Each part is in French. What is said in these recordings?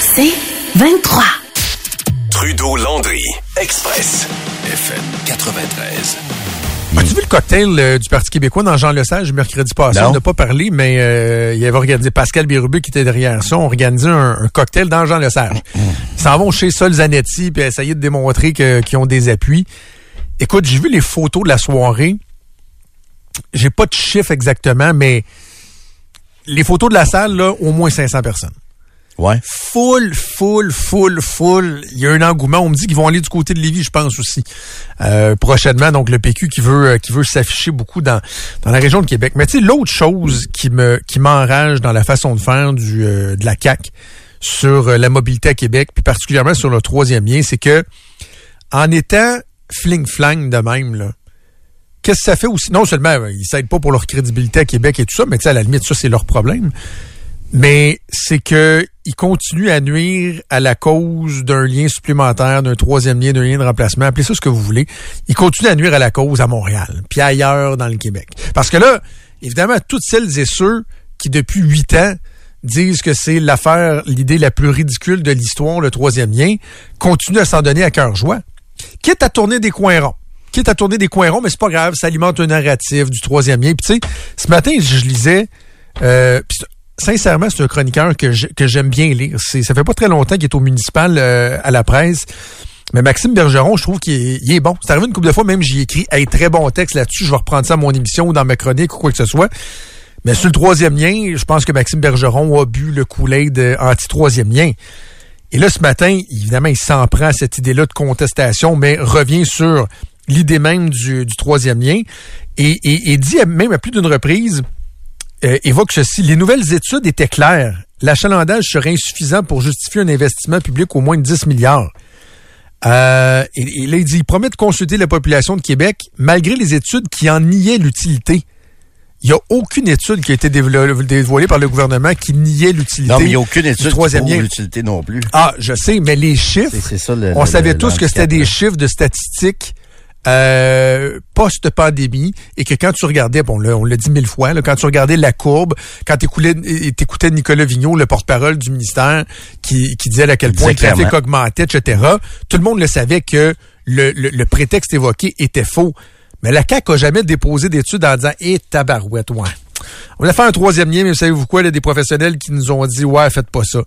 C'est 23. Trudeau-Landry, Express, FM 93. As-tu vu le cocktail euh, du Parti québécois dans Jean Lesage mercredi passé? Non. On n'a pas parlé, mais euh, il avait organisé Pascal Bérubé qui était derrière ça. On organisé un, un cocktail dans Jean Lesage. Ils s'en vont chez Sol Zanetti puis essayer de démontrer qu'ils ont des appuis. Écoute, j'ai vu les photos de la soirée. J'ai pas de chiffre exactement, mais les photos de la salle, là, au moins 500 personnes. Ouais. Full, full, full, full. Il y a un engouement. On me dit qu'ils vont aller du côté de Lévis, je pense aussi. Euh, prochainement, donc le PQ qui veut euh, qui veut s'afficher beaucoup dans dans la région de Québec. Mais tu sais, l'autre chose qui me qui m'enrage dans la façon de faire du euh, de la CAC sur euh, la mobilité à Québec, puis particulièrement sur le troisième lien, c'est que en étant fling-flang de même là. Qu'est-ce que ça fait aussi? Non seulement, euh, ils s'aident pas pour leur crédibilité à Québec et tout ça, mais tu sais, à la limite, ça, c'est leur problème mais c'est que il continue à nuire à la cause d'un lien supplémentaire, d'un troisième lien, d'un lien de remplacement, appelez ça ce que vous voulez. Il continue à nuire à la cause à Montréal, puis ailleurs dans le Québec. Parce que là, évidemment, toutes celles et ceux qui, depuis huit ans, disent que c'est l'affaire, l'idée la plus ridicule de l'histoire, le troisième lien, continuent à s'en donner à cœur joie. Quitte à tourner des coins ronds. Quitte à tourner des coins ronds, mais c'est pas grave, ça alimente un narratif du troisième lien. Puis tu sais, ce matin, je lisais, euh, sincèrement, c'est un chroniqueur que j'aime bien lire. Ça fait pas très longtemps qu'il est au municipal euh, à la presse. Mais Maxime Bergeron, je trouve qu'il est, bon. C'est arrivé une couple de fois, même j'y ai écrit hey, très bon texte là-dessus. Je vais reprendre ça à mon émission ou dans ma chronique ou quoi que ce soit. Mais sur le troisième lien, je pense que Maxime Bergeron a bu le Kool-Aid euh, anti-troisième lien. Et là, ce matin, évidemment, il s'en prend à cette idée-là de contestation, mais revient sur l'idée même du, troisième lien et, dit même à plus d'une reprise, euh, évoque ceci, les nouvelles études étaient claires. L'achalandage serait insuffisant pour justifier un investissement public au moins de 10 milliards. Euh, et, et là, il dit, il promet de consulter la population de Québec, malgré les études qui en niaient l'utilité. Il n'y a aucune étude qui a été dévo- dévoilée par le gouvernement qui niait l'utilité Non, mais il n'y a aucune étude qui lien. l'utilité non plus. Ah, je sais, mais les chiffres, ça le- on le- savait le- tous que c'était des chiffres de statistiques euh, post-pandémie et que quand tu regardais, bon, là, on l'a dit mille fois, là, quand tu regardais la courbe, quand tu écoutais Nicolas Vigneault, le porte-parole du ministère, qui, qui disait à quel point le trafic augmentait, etc., tout le monde le savait que le, le, le prétexte évoqué était faux. Mais la CAQ a jamais déposé d'études en disant « Eh, tabarouette, ouais. » On a fait un troisième lien, mais savez-vous quoi, il y a des professionnels qui nous ont dit « Ouais, faites pas ça. »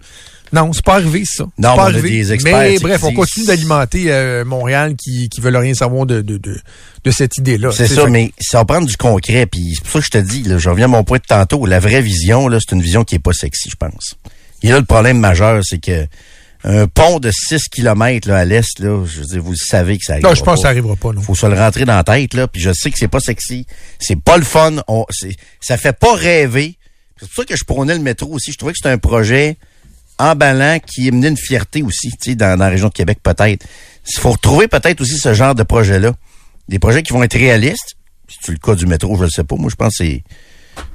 Non, c'est pas arrivé, ça. Non, pas on a arrivé. des experts, Mais bref, on continue d'alimenter euh, Montréal qui, qui veulent rien savoir de, de, de, de cette idée-là. C'est ça, mais ça va prendre du concret. Puis c'est pour ça que je te dis, là, je reviens à mon point de tantôt. La vraie vision, là, c'est une vision qui est pas sexy, je pense. Et là, le problème majeur, c'est que un pont de 6 km là, à l'est, là, je veux dire, vous le savez que ça arrive. Non, je pense que ça arrivera pas, non. faut se le rentrer dans la tête, là. Puis je sais que c'est pas sexy. C'est pas le fun. On, c'est, ça fait pas rêver. C'est pour ça que je prônais le métro aussi. Je trouvais que c'était un projet emballant qui émenait une fierté aussi, tu sais, dans, la région de Québec, peut-être. Il faut retrouver peut-être aussi ce genre de projet-là. Des projets qui vont être réalistes. C'est le cas du métro, je ne sais pas. Moi, je pense que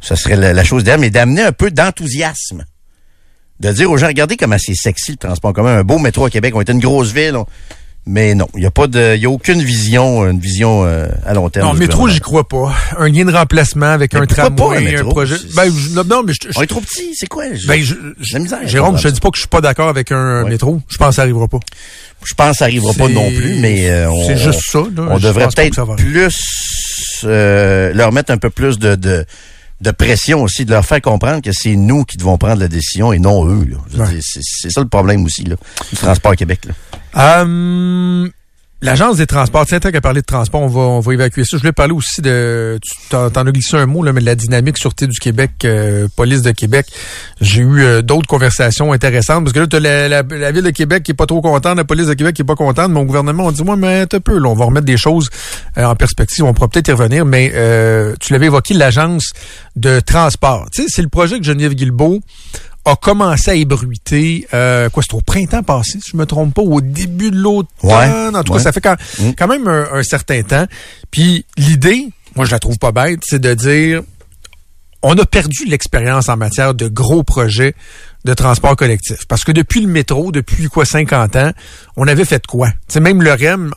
ça serait la, chose derrière, mais d'amener un peu d'enthousiasme. De dire aux gens, regardez comment c'est sexy le transport commun. Un beau métro à Québec. On est une grosse ville. Mais non, il n'y a pas de, y a aucune vision, une vision euh, à long terme. Non, métro, j'y crois pas. Un lien de remplacement avec Mais un pourquoi pas tramway, un un, métro? projet? C'est- Ben, je- non, mais je, je- On est trop petit, c'est quoi? Je, ben, je- misère. Jérôme, je te dis pas que je suis pas d'accord avec un Ouais. métro. Je pense que ça arrivera pas. Je pense que ça arrivera pas non plus, mais euh, on, c'est juste ça, là. on devrait peut-être plus euh, leur mettre un peu plus de, de, de pression aussi, de leur faire comprendre que c'est nous qui devons prendre la décision et non eux. Ouais. C'est ça le problème aussi, là, du transport Québec. Là. Hum, L'Agence des transports, tiens, tant qu'à parler de transport, on va, on va évacuer ça. Je voulais parler aussi de, tu t'en, as glissé un mot, là, mais de la dynamique Sûreté du Québec, euh, Police de Québec. J'ai eu euh, d'autres conversations intéressantes, parce que là, t'as la, la, la Ville de Québec qui est pas trop contente, la Police de Québec qui est pas contente, mon gouvernement, on dit, moi, mais un peu, là, on va remettre des choses euh, en perspective, on pourra peut-être y revenir, mais euh, tu l'avais évoqué, l'Agence de transport. Tu sais, c'est le projet que Geneviève Guilbeault a commencé à ébruiter, euh, quoi, c'est au printemps passé, si je me trompe pas, au début de l'automne. Ouais, en tout ouais. cas, ça fait quand, Mm. quand même un, un certain temps. Puis l'idée, moi je la trouve pas bête, c'est de dire on a perdu l'expérience en matière de gros projets de transport collectif. Parce que depuis le métro, depuis quoi 50 ans, on avait fait quoi? C'est même le REM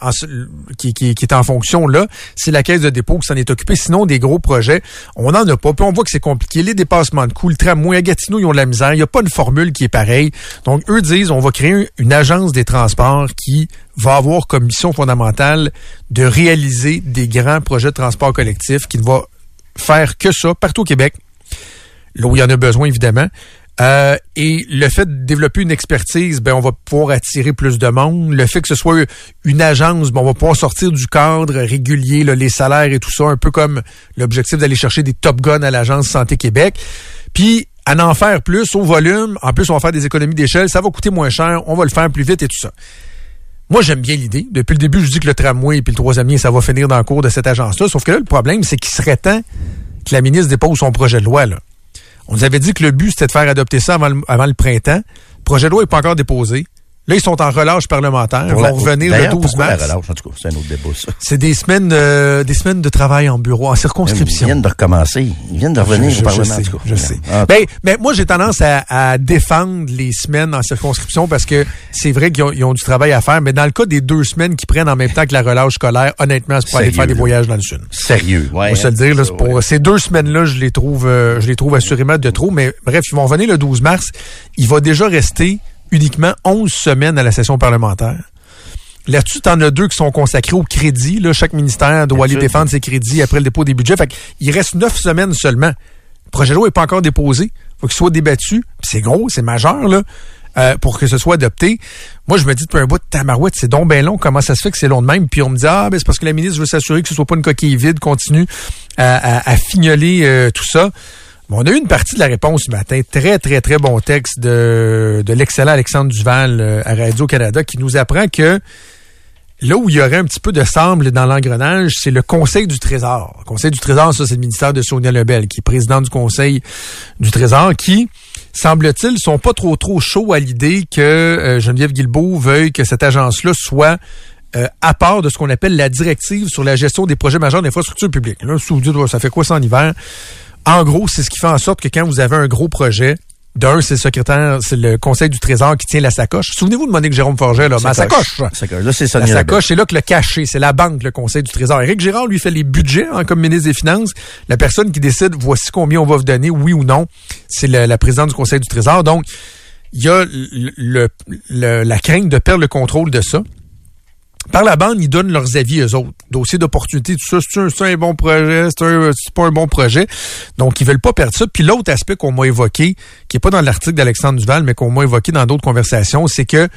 qui est en fonction là, c'est la caisse de dépôt qui s'en est occupée. Sinon, des gros projets, on n'en a pas. Puis on voit que c'est compliqué. Les dépassements de coûts, le tramway à Gatineau, ils ont de la misère. Il n'y a pas une formule qui est pareille. Donc, eux disent, on va créer une agence des transports qui va avoir comme mission fondamentale de réaliser des grands projets de transport collectif, qui ne va faire que ça partout au Québec, là où il y en a besoin, évidemment. Euh, et le fait de développer une expertise, ben on va pouvoir attirer plus de monde. Le fait que ce soit une agence, ben on va pouvoir sortir du cadre régulier, là, les salaires et tout ça, un peu comme l'objectif d'aller chercher des top guns à l'agence Santé Québec. Puis à en faire plus au volume, en plus on va faire des économies d'échelle, ça va coûter moins cher, on va le faire plus vite et tout ça. Moi, j'aime bien l'idée. Depuis le début, je dis que le tramway et puis le troisième lien, ça va finir dans le cours de cette agence-là. Sauf que là, le problème, c'est qu'il serait temps que la ministre dépose son projet de loi. Là. On nous avait dit que le but, c'était de faire adopter ça avant le, printemps. Le projet de loi n'est pas encore déposé. Là, ils sont en relâche parlementaire. Ils vont la- revenir le D'ailleurs, 12 pourquoi mars. la relâche? En tout cas, c'est un autre débat, ça. C'est des semaines, euh, des semaines de travail en bureau, en Ils circonscription. viennent de recommencer. Ils viennent de revenir Je- je- au Parlement. je en sais, tout cas. je sais. Ah, Ben, ben, moi, j'ai tendance à, à défendre les semaines en circonscription parce que c'est vrai qu'ils ont, ils ont du travail à faire, mais dans le cas des deux semaines qui prennent en même temps que la relâche scolaire, honnêtement, c'est pour aller faire des voyages dans le sud. Sérieux. Ouais, On va se le dire, là, c'est pour ouais. ces deux semaines-là, je les trouve, euh, je les trouve assurément de trop. Mais bref, ils vont revenir le 12 mars. Il va déjà rester uniquement 11 semaines à la session parlementaire. Là-dessus, t'en as deux qui sont consacrés au crédit. Là, chaque ministère doit aller défendre ses crédits après le dépôt des budgets. Fait il reste neuf semaines seulement. Le projet de loi n'est pas encore déposé. faut qu'il soit débattu. C'est gros, c'est majeur, là, euh, pour que ce soit adopté. Moi, je me dis depuis un bout de tamarouette, c'est donc bien long. Comment ça se fait que c'est long de même? Puis on me dit, ah, ben, c'est parce que la ministre veut s'assurer que ce soit pas une coquille vide, continue à, à- à fignoler euh, tout ça. On a eu une partie de la réponse ce matin. Très, très, très bon texte de, de l'excellent Alexandre Duval euh, à Radio-Canada qui nous apprend que là où il y aurait un petit peu de semble dans l'engrenage, c'est le Conseil du Trésor. Le Conseil du Trésor, ça, c'est le ministère de Sonia Lebel, qui est président du Conseil du Trésor, qui, semble-t-il, sont pas trop, trop chauds à l'idée que euh, Geneviève Guilbeault veuille que cette agence-là soit euh, à part de ce qu'on appelle la directive sur la gestion des projets majeurs d'infrastructures publiques. Là, si ça fait quoi ça en hiver? En gros, c'est ce qui fait en sorte que quand vous avez un gros projet, d'un, c'est le secrétaire, c'est le Conseil du Trésor qui tient la sacoche. Souvenez-vous de Monique Jérôme Forget, là, ma sacoche. Sacoche. Là, c'est La sacoche, c'est là que le cachet, c'est la banque, le Conseil du Trésor. Éric Girard, lui, fait les budgets hein, comme ministre des Finances. La personne qui décide, voici combien on va vous donner, oui ou non, c'est la présidente du Conseil du Trésor. Donc, il y a le- le- le- la crainte de perdre le contrôle de ça. Par la bande, ils donnent leurs avis aux autres. Dossier d'opportunité, tout ça, c'est un, bon projet, c'est pas un bon projet. Donc, ils veulent pas perdre ça. Puis l'autre aspect qu'on m'a évoqué, qui est pas dans l'article d'Alexandre Duval, mais qu'on m'a évoqué dans d'autres conversations, c'est que,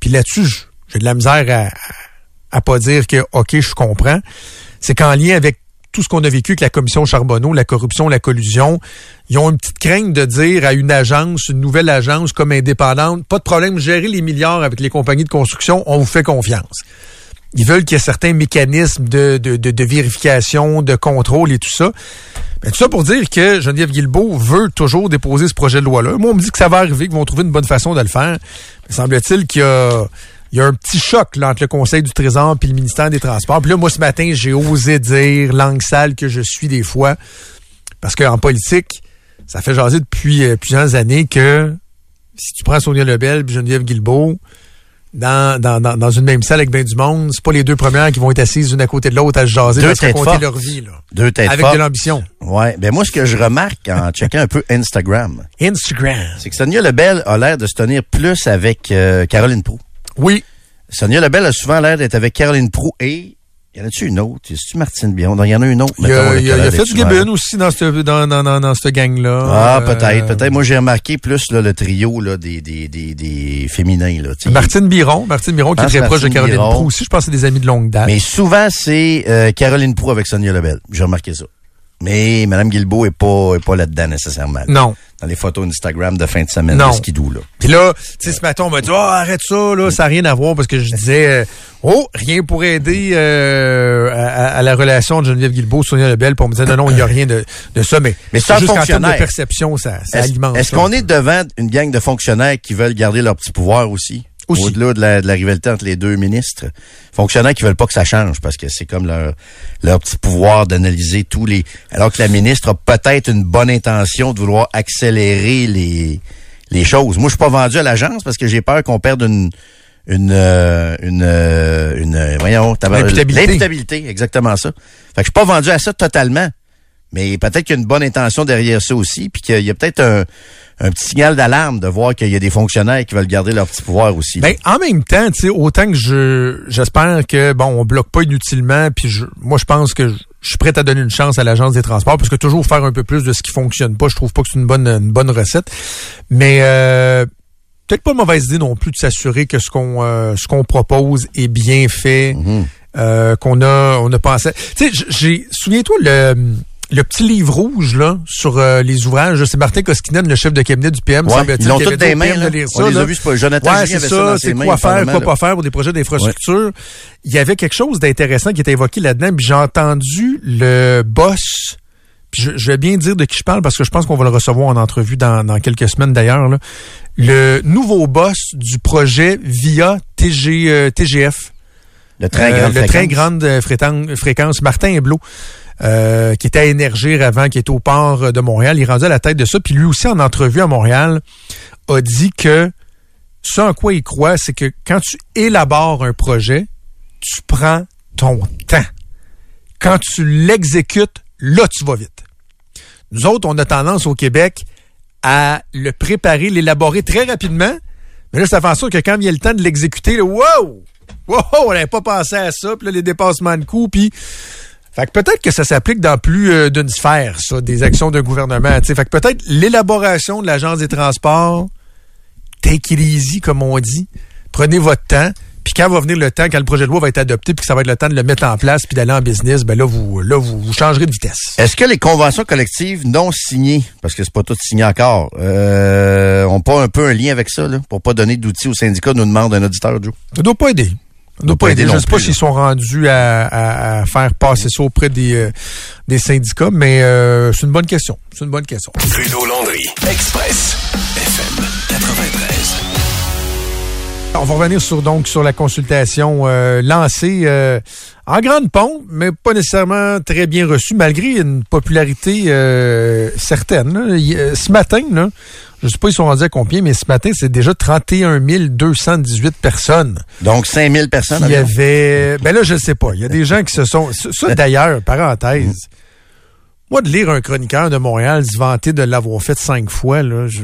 puis là-dessus, j'ai de la misère à, à pas dire que, OK, je comprends, c'est qu'en lien avec tout ce qu'on a vécu avec la commission Charbonneau, la corruption, la collusion, ils ont une petite crainte de dire à une agence, une nouvelle agence comme indépendante, pas de problème, gérez les milliards avec les compagnies de construction, on vous fait confiance. Ils veulent qu'il y ait certains mécanismes de, vérification, de contrôle et tout ça. Mais tout ça pour dire que Geneviève Guilbeault veut toujours déposer ce projet de loi-là. Moi, on me dit que ça va arriver, qu'ils vont trouver une bonne façon de le faire. Mais semble-t-il qu'il y a, il y a un petit choc là, entre le Conseil du Trésor et le ministère des Transports. Puis là, moi, ce matin, j'ai osé dire, langue sale que je suis des fois, parce qu'en politique, ça fait jaser depuis euh, plusieurs années que si tu prends Sonia Lebel et Geneviève Guilbeault, dans, dans, dans, une même salle avec bien du monde, c'est pas les deux premières qui vont être assises l'une à côté de l'autre à se jaser, Deux à se raconter fortes. leur vie, là. Deux têtes Avec fortes. de l'ambition. Ouais. Ben, moi, ce que je remarque en checkant un peu Instagram, Instagram. c'est que Sonia Lebel a l'air de se tenir plus avec euh, Caroline Proux. Oui. Sonia Lebel a souvent l'air d'être avec Caroline Proux et y en a-tu une autre? C'est-tu Martine Bion? Il y en a une autre. Il y mettons, a, il y a- y a fait. Gibbon aussi dans cette, dans, dans, dans, dans cette gang-là. Ah, Euh, peut-être, peut-être. Moi, j'ai remarqué plus là, le trio là, des, des, des, des féminins. Là. Martine Biron. Martine Biron qui est très proche de Caroline. Proux aussi. Je pense que c'est des amis de longue date. Mais souvent, c'est euh, Caroline Proux avec Sonia Lebel. J'ai remarqué ça. Mais Mme Guilbeault est pas, est pas là-dedans nécessairement. Non. Dans les photos Instagram de fin de semaine Non. de skidoo, là. Puis là, tu sais, ce matin, on m'a dit, oh, arrête ça, là, ça n'a rien à voir, parce que je disais, euh, oh, rien pour aider euh, à, à la relation de Geneviève Guilbeault, Sonia Lebel, pour me dire, non, non, il n'y a rien de, de ça, mais, Mais c'est juste qu'en termes de perception, ça, ça alimente est-ce qu'on est devant une gang de fonctionnaires qui veulent garder leur petit pouvoir aussi? Au-delà de la, de la rivalité entre les deux ministres. Fonctionnaires qui veulent pas que ça change parce que c'est comme leur, leur petit pouvoir d'analyser tous les... Alors que la ministre a peut-être une bonne intention de vouloir accélérer les, les choses. Moi, je suis pas vendu à l'agence parce que j'ai peur qu'on perde une... Une, euh, une, euh, une, voyons, l'imputabilité, exactement ça. Fait que je suis pas vendu à ça totalement. Mais peut-être qu'il y a une bonne intention derrière ça aussi, puis qu'il y a peut-être un, un petit signal d'alarme de voir qu'il y a des fonctionnaires qui veulent garder leur petit pouvoir aussi. Ben, en même temps, tu sais, autant que je, j'espère que, bon, on bloque pas inutilement, puis je, moi, je pense que je, je suis prêt à donner une chance à l'agence des transports, parce que toujours faire un peu plus de ce qui fonctionne pas, je trouve pas que c'est une bonne, une bonne recette. Mais, euh, peut-être pas une mauvaise idée non plus de s'assurer que ce qu'on, euh, ce qu'on propose est bien fait, euh, qu'on a, on a pensé. Tu sais, j'ai, souviens-toi le, le petit livre rouge là sur euh, les ouvrages, c'est Martin Koskinen, le chef de cabinet du PM, Ouais, semble-t-il, ils l'ont tous au mains, de lire On ça, les a vus, c'est pas- Jonathan Ouais, c'est ça ça, c'est quoi faire, quoi là. pas faire pour des projets d'infrastructure. Il y avait quelque chose d'intéressant qui était évoqué là-dedans, puis j'ai entendu le boss puis je, je vais bien dire de qui je parle parce que je pense qu'on va le recevoir en entrevue dans, dans quelques semaines d'ailleurs. Le nouveau boss du projet via TG, euh, TGF. Le train Euh, grande le train fréquence. grande euh, fréquence, fréquence. Martin Héblot, euh, qui était à Énergir avant, qui était au port de Montréal, il est à la tête de ça. Puis lui aussi, en entrevue à Montréal, a dit que ce en quoi il croit, c'est que quand tu élabores un projet, tu prends ton temps. Quand tu l'exécutes, là, tu vas vite. Nous autres, on a tendance au Québec à le préparer, l'élaborer très rapidement. Mais là, ça fait en sorte que quand vient le temps de l'exécuter, wow! Wow! On n'avait pas pensé à ça. Puis là, les dépassements de coûts, puis... Fait que peut-être que ça s'applique dans plus euh, d'une sphère, ça, des actions d'un gouvernement. tu sais. Fait que peut-être l'élaboration de l'Agence des transports, take it easy, comme on dit. Prenez votre temps. Puis quand va venir le temps, quand le projet de loi va être adopté, puis que ça va être le temps de le mettre en place, puis d'aller en business, ben là, vous, là, vous, vous changerez de vitesse. Est-ce que les conventions collectives non signées, parce que c'est pas tout signé encore, euh, ont pas un peu un lien avec ça, là, pour pas donner d'outils aux syndicats, nous demande un auditeur, Joe? Ça doit pas aider. Pas aider. Je non sais pas s'ils sont rendus à, à- à faire passer ça auprès des, euh, des syndicats, mais euh, c'est une bonne question. C'est une bonne question. Trudeau-Landry, Express, FM 93. On va revenir sur donc sur la consultation euh, lancée euh, en grande pompe, mais pas nécessairement très bien reçue, malgré une popularité euh, certaine. là. Il- ce matin, là, je sais pas ils sont rendus à combien, mais ce matin, c'est déjà 31 218 personnes. Donc, 5000 personnes. Il y avait. Ben là, je sais pas. Il y a des gens qui se sont. Ça, ça, d'ailleurs, parenthèse. Moi, de lire un chroniqueur de Montréal se vanter de l'avoir fait cinq fois, là. Je...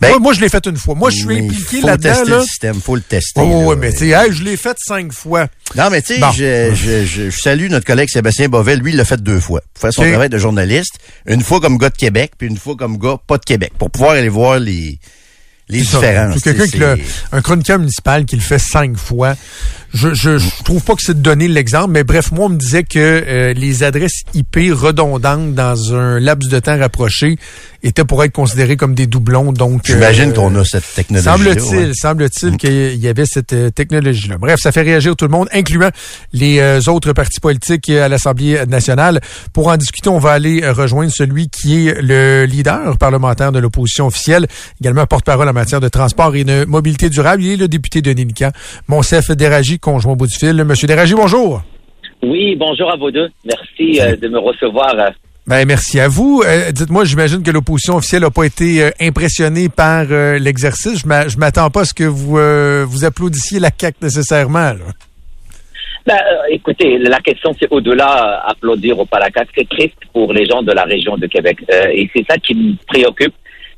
Ben, moi, moi, je l'ai fait une fois. Moi, je suis impliqué faut là-dedans, tester là. le système, faut le tester. Oh, ouais, mais tu sais, hey, je l'ai fait cinq fois. Non, mais tu sais, Bon. je, je, je, je salue notre collègue Sébastien Bovet. Lui, il l'a fait deux fois. Pour faire son travail de journaliste. Une fois comme gars de Québec, puis une fois comme gars pas de Québec. Pour pouvoir aller voir les, les différences. Quelqu'un un chroniqueur municipal qui le fait cinq fois. Je, je, je trouve pas que c'est de donner l'exemple, mais bref, moi, on me disait que euh, les adresses IP redondantes dans un laps de temps rapproché étaient pour être considérées comme des doublons. Donc, J'imagine euh, qu'on a cette technologie. Semble-t-il, semble-t-il qu'il y avait cette euh, technologie-là. Bref, ça fait réagir tout le monde, incluant les euh, autres partis politiques à l'Assemblée nationale. Pour en discuter, on va aller rejoindre celui qui est le leader parlementaire de l'opposition officielle, également porte-parole en matière de transport et de mobilité durable. Il est le député de Nélican, Monsef Déragi, conjoint au bout du fil. Monsieur Déragi, bonjour. Oui, bonjour à vous deux. Merci euh, de me recevoir. euh. Ben, merci à vous. Euh, Dites-moi, j'imagine que l'opposition officielle n'a pas été impressionnée par l'exercice. Je m'a- je m'attends pas à ce que vous vous applaudissiez la CAQ nécessairement. là. Ben, écoutez, la question c'est au-delà applaudir au Palacac. C'est triste pour les gens de la région de Québec. Et c'est ça qui me préoccupe.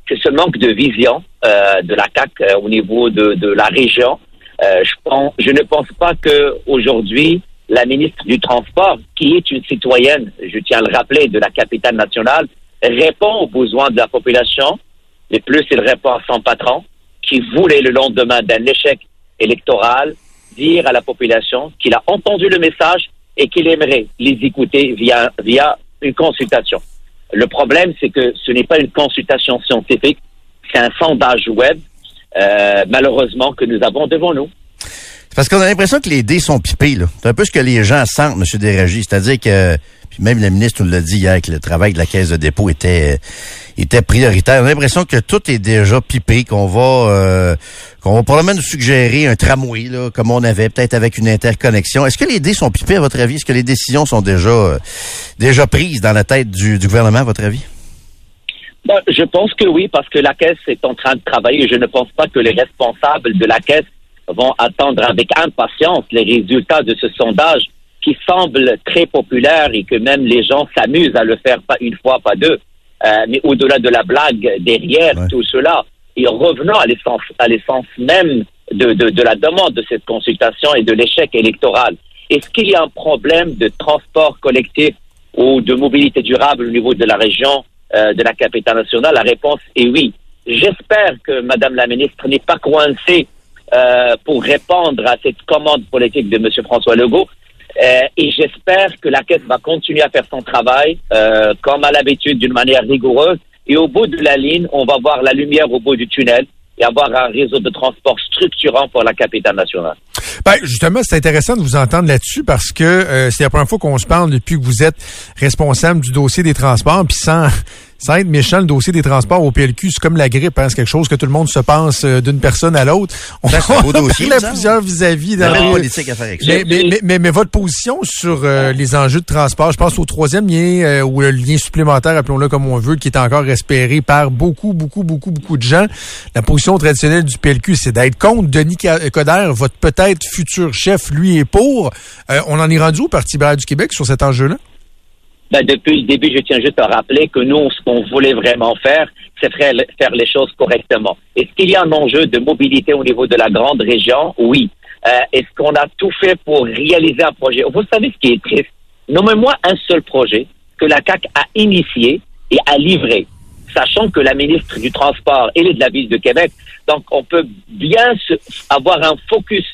C'est ce manque de vision de la CAC euh, au niveau de, de la région. Euh, je, pense, je ne pense pas que aujourd'hui la ministre du Transport, qui est une citoyenne, je tiens à le rappeler, de la capitale nationale, répond aux besoins de la population, mais plus il répond à son patron, qui voulait le lendemain d'un échec électoral dire à la population qu'il a entendu le message et qu'il aimerait les écouter via, via une consultation. Le problème, c'est que ce n'est pas une consultation scientifique, c'est un sondage web, euh, malheureusement, que nous avons devant nous. Parce qu'on a l'impression que les dés sont pipés, là. C'est un peu ce que les gens sentent, M. Déragi. C'est-à-dire que, puis même la ministre nous l'a dit hier, que le travail de la caisse de dépôt était était prioritaire. On a l'impression que tout est déjà pipé, qu'on va euh, qu'on va probablement nous suggérer un tramway, là, comme on avait, peut-être avec une interconnexion. Est-ce que les dés sont pipés, à votre avis? Est-ce que les décisions sont déjà euh, déjà prises dans la tête du, du gouvernement, à votre avis? Bon, je pense que oui, parce que la Caisse est en train de travailler. Je ne pense pas que les responsables de la Caisse vont attendre avec impatience les résultats de ce sondage qui semble très populaire et que même les gens s'amusent à le faire pas une fois, pas deux. Euh, mais au-delà de la blague derrière tout cela, et revenons à l'essence, à l'essence même de, de, de la demande de cette consultation et de l'échec électoral. Est-ce qu'il y a un problème de transport collectif ou de mobilité durable au niveau de la région euh, de la capitale nationale? La réponse est oui. J'espère que Madame la ministre n'est pas coincée euh, pour répondre à cette commande politique de M. François Legault. Euh, et j'espère que la Caisse va continuer à faire son travail, euh, comme à l'habitude, d'une manière rigoureuse. Et au bout de la ligne, on va voir la lumière au bout du tunnel et avoir un réseau de transport structurant pour la capitale nationale. Ben, justement, c'est intéressant de vous entendre là-dessus parce que euh, c'est la première fois qu'on se parle depuis que vous êtes responsable du dossier des transports, puis sans sans être méchant, le dossier des transports au PLQ, c'est comme la grippe, hein, c'est quelque chose que tout le monde se pense euh, d'une personne à l'autre. On a plusieurs vis-à-vis. politique à faire mais, mais, mais, mais, votre position sur euh, les enjeux de transport, je pense au troisième lien, euh, ou le lien supplémentaire, appelons-le comme on veut, qui est encore espéré par beaucoup, beaucoup, beaucoup, beaucoup de gens. La position traditionnelle du PLQ, c'est d'être contre. Denis Coderre, votre peut-être futur chef, lui, est pour. on en est rendu au Parti libéral du Québec sur cet enjeu-là? Ben, depuis le début, je tiens juste à rappeler que nous, ce qu'on voulait vraiment faire, c'est faire, les choses correctement. Est-ce qu'il y a un enjeu de mobilité au niveau de la grande région? Oui. Euh, Est-ce qu'on a tout fait pour réaliser un projet? Vous savez ce qui est triste? Nommez-moi un seul projet que la CAC a initié et a livré, sachant que la ministre du Transport, elle est de la ville de Québec. Donc, on peut bien avoir un focus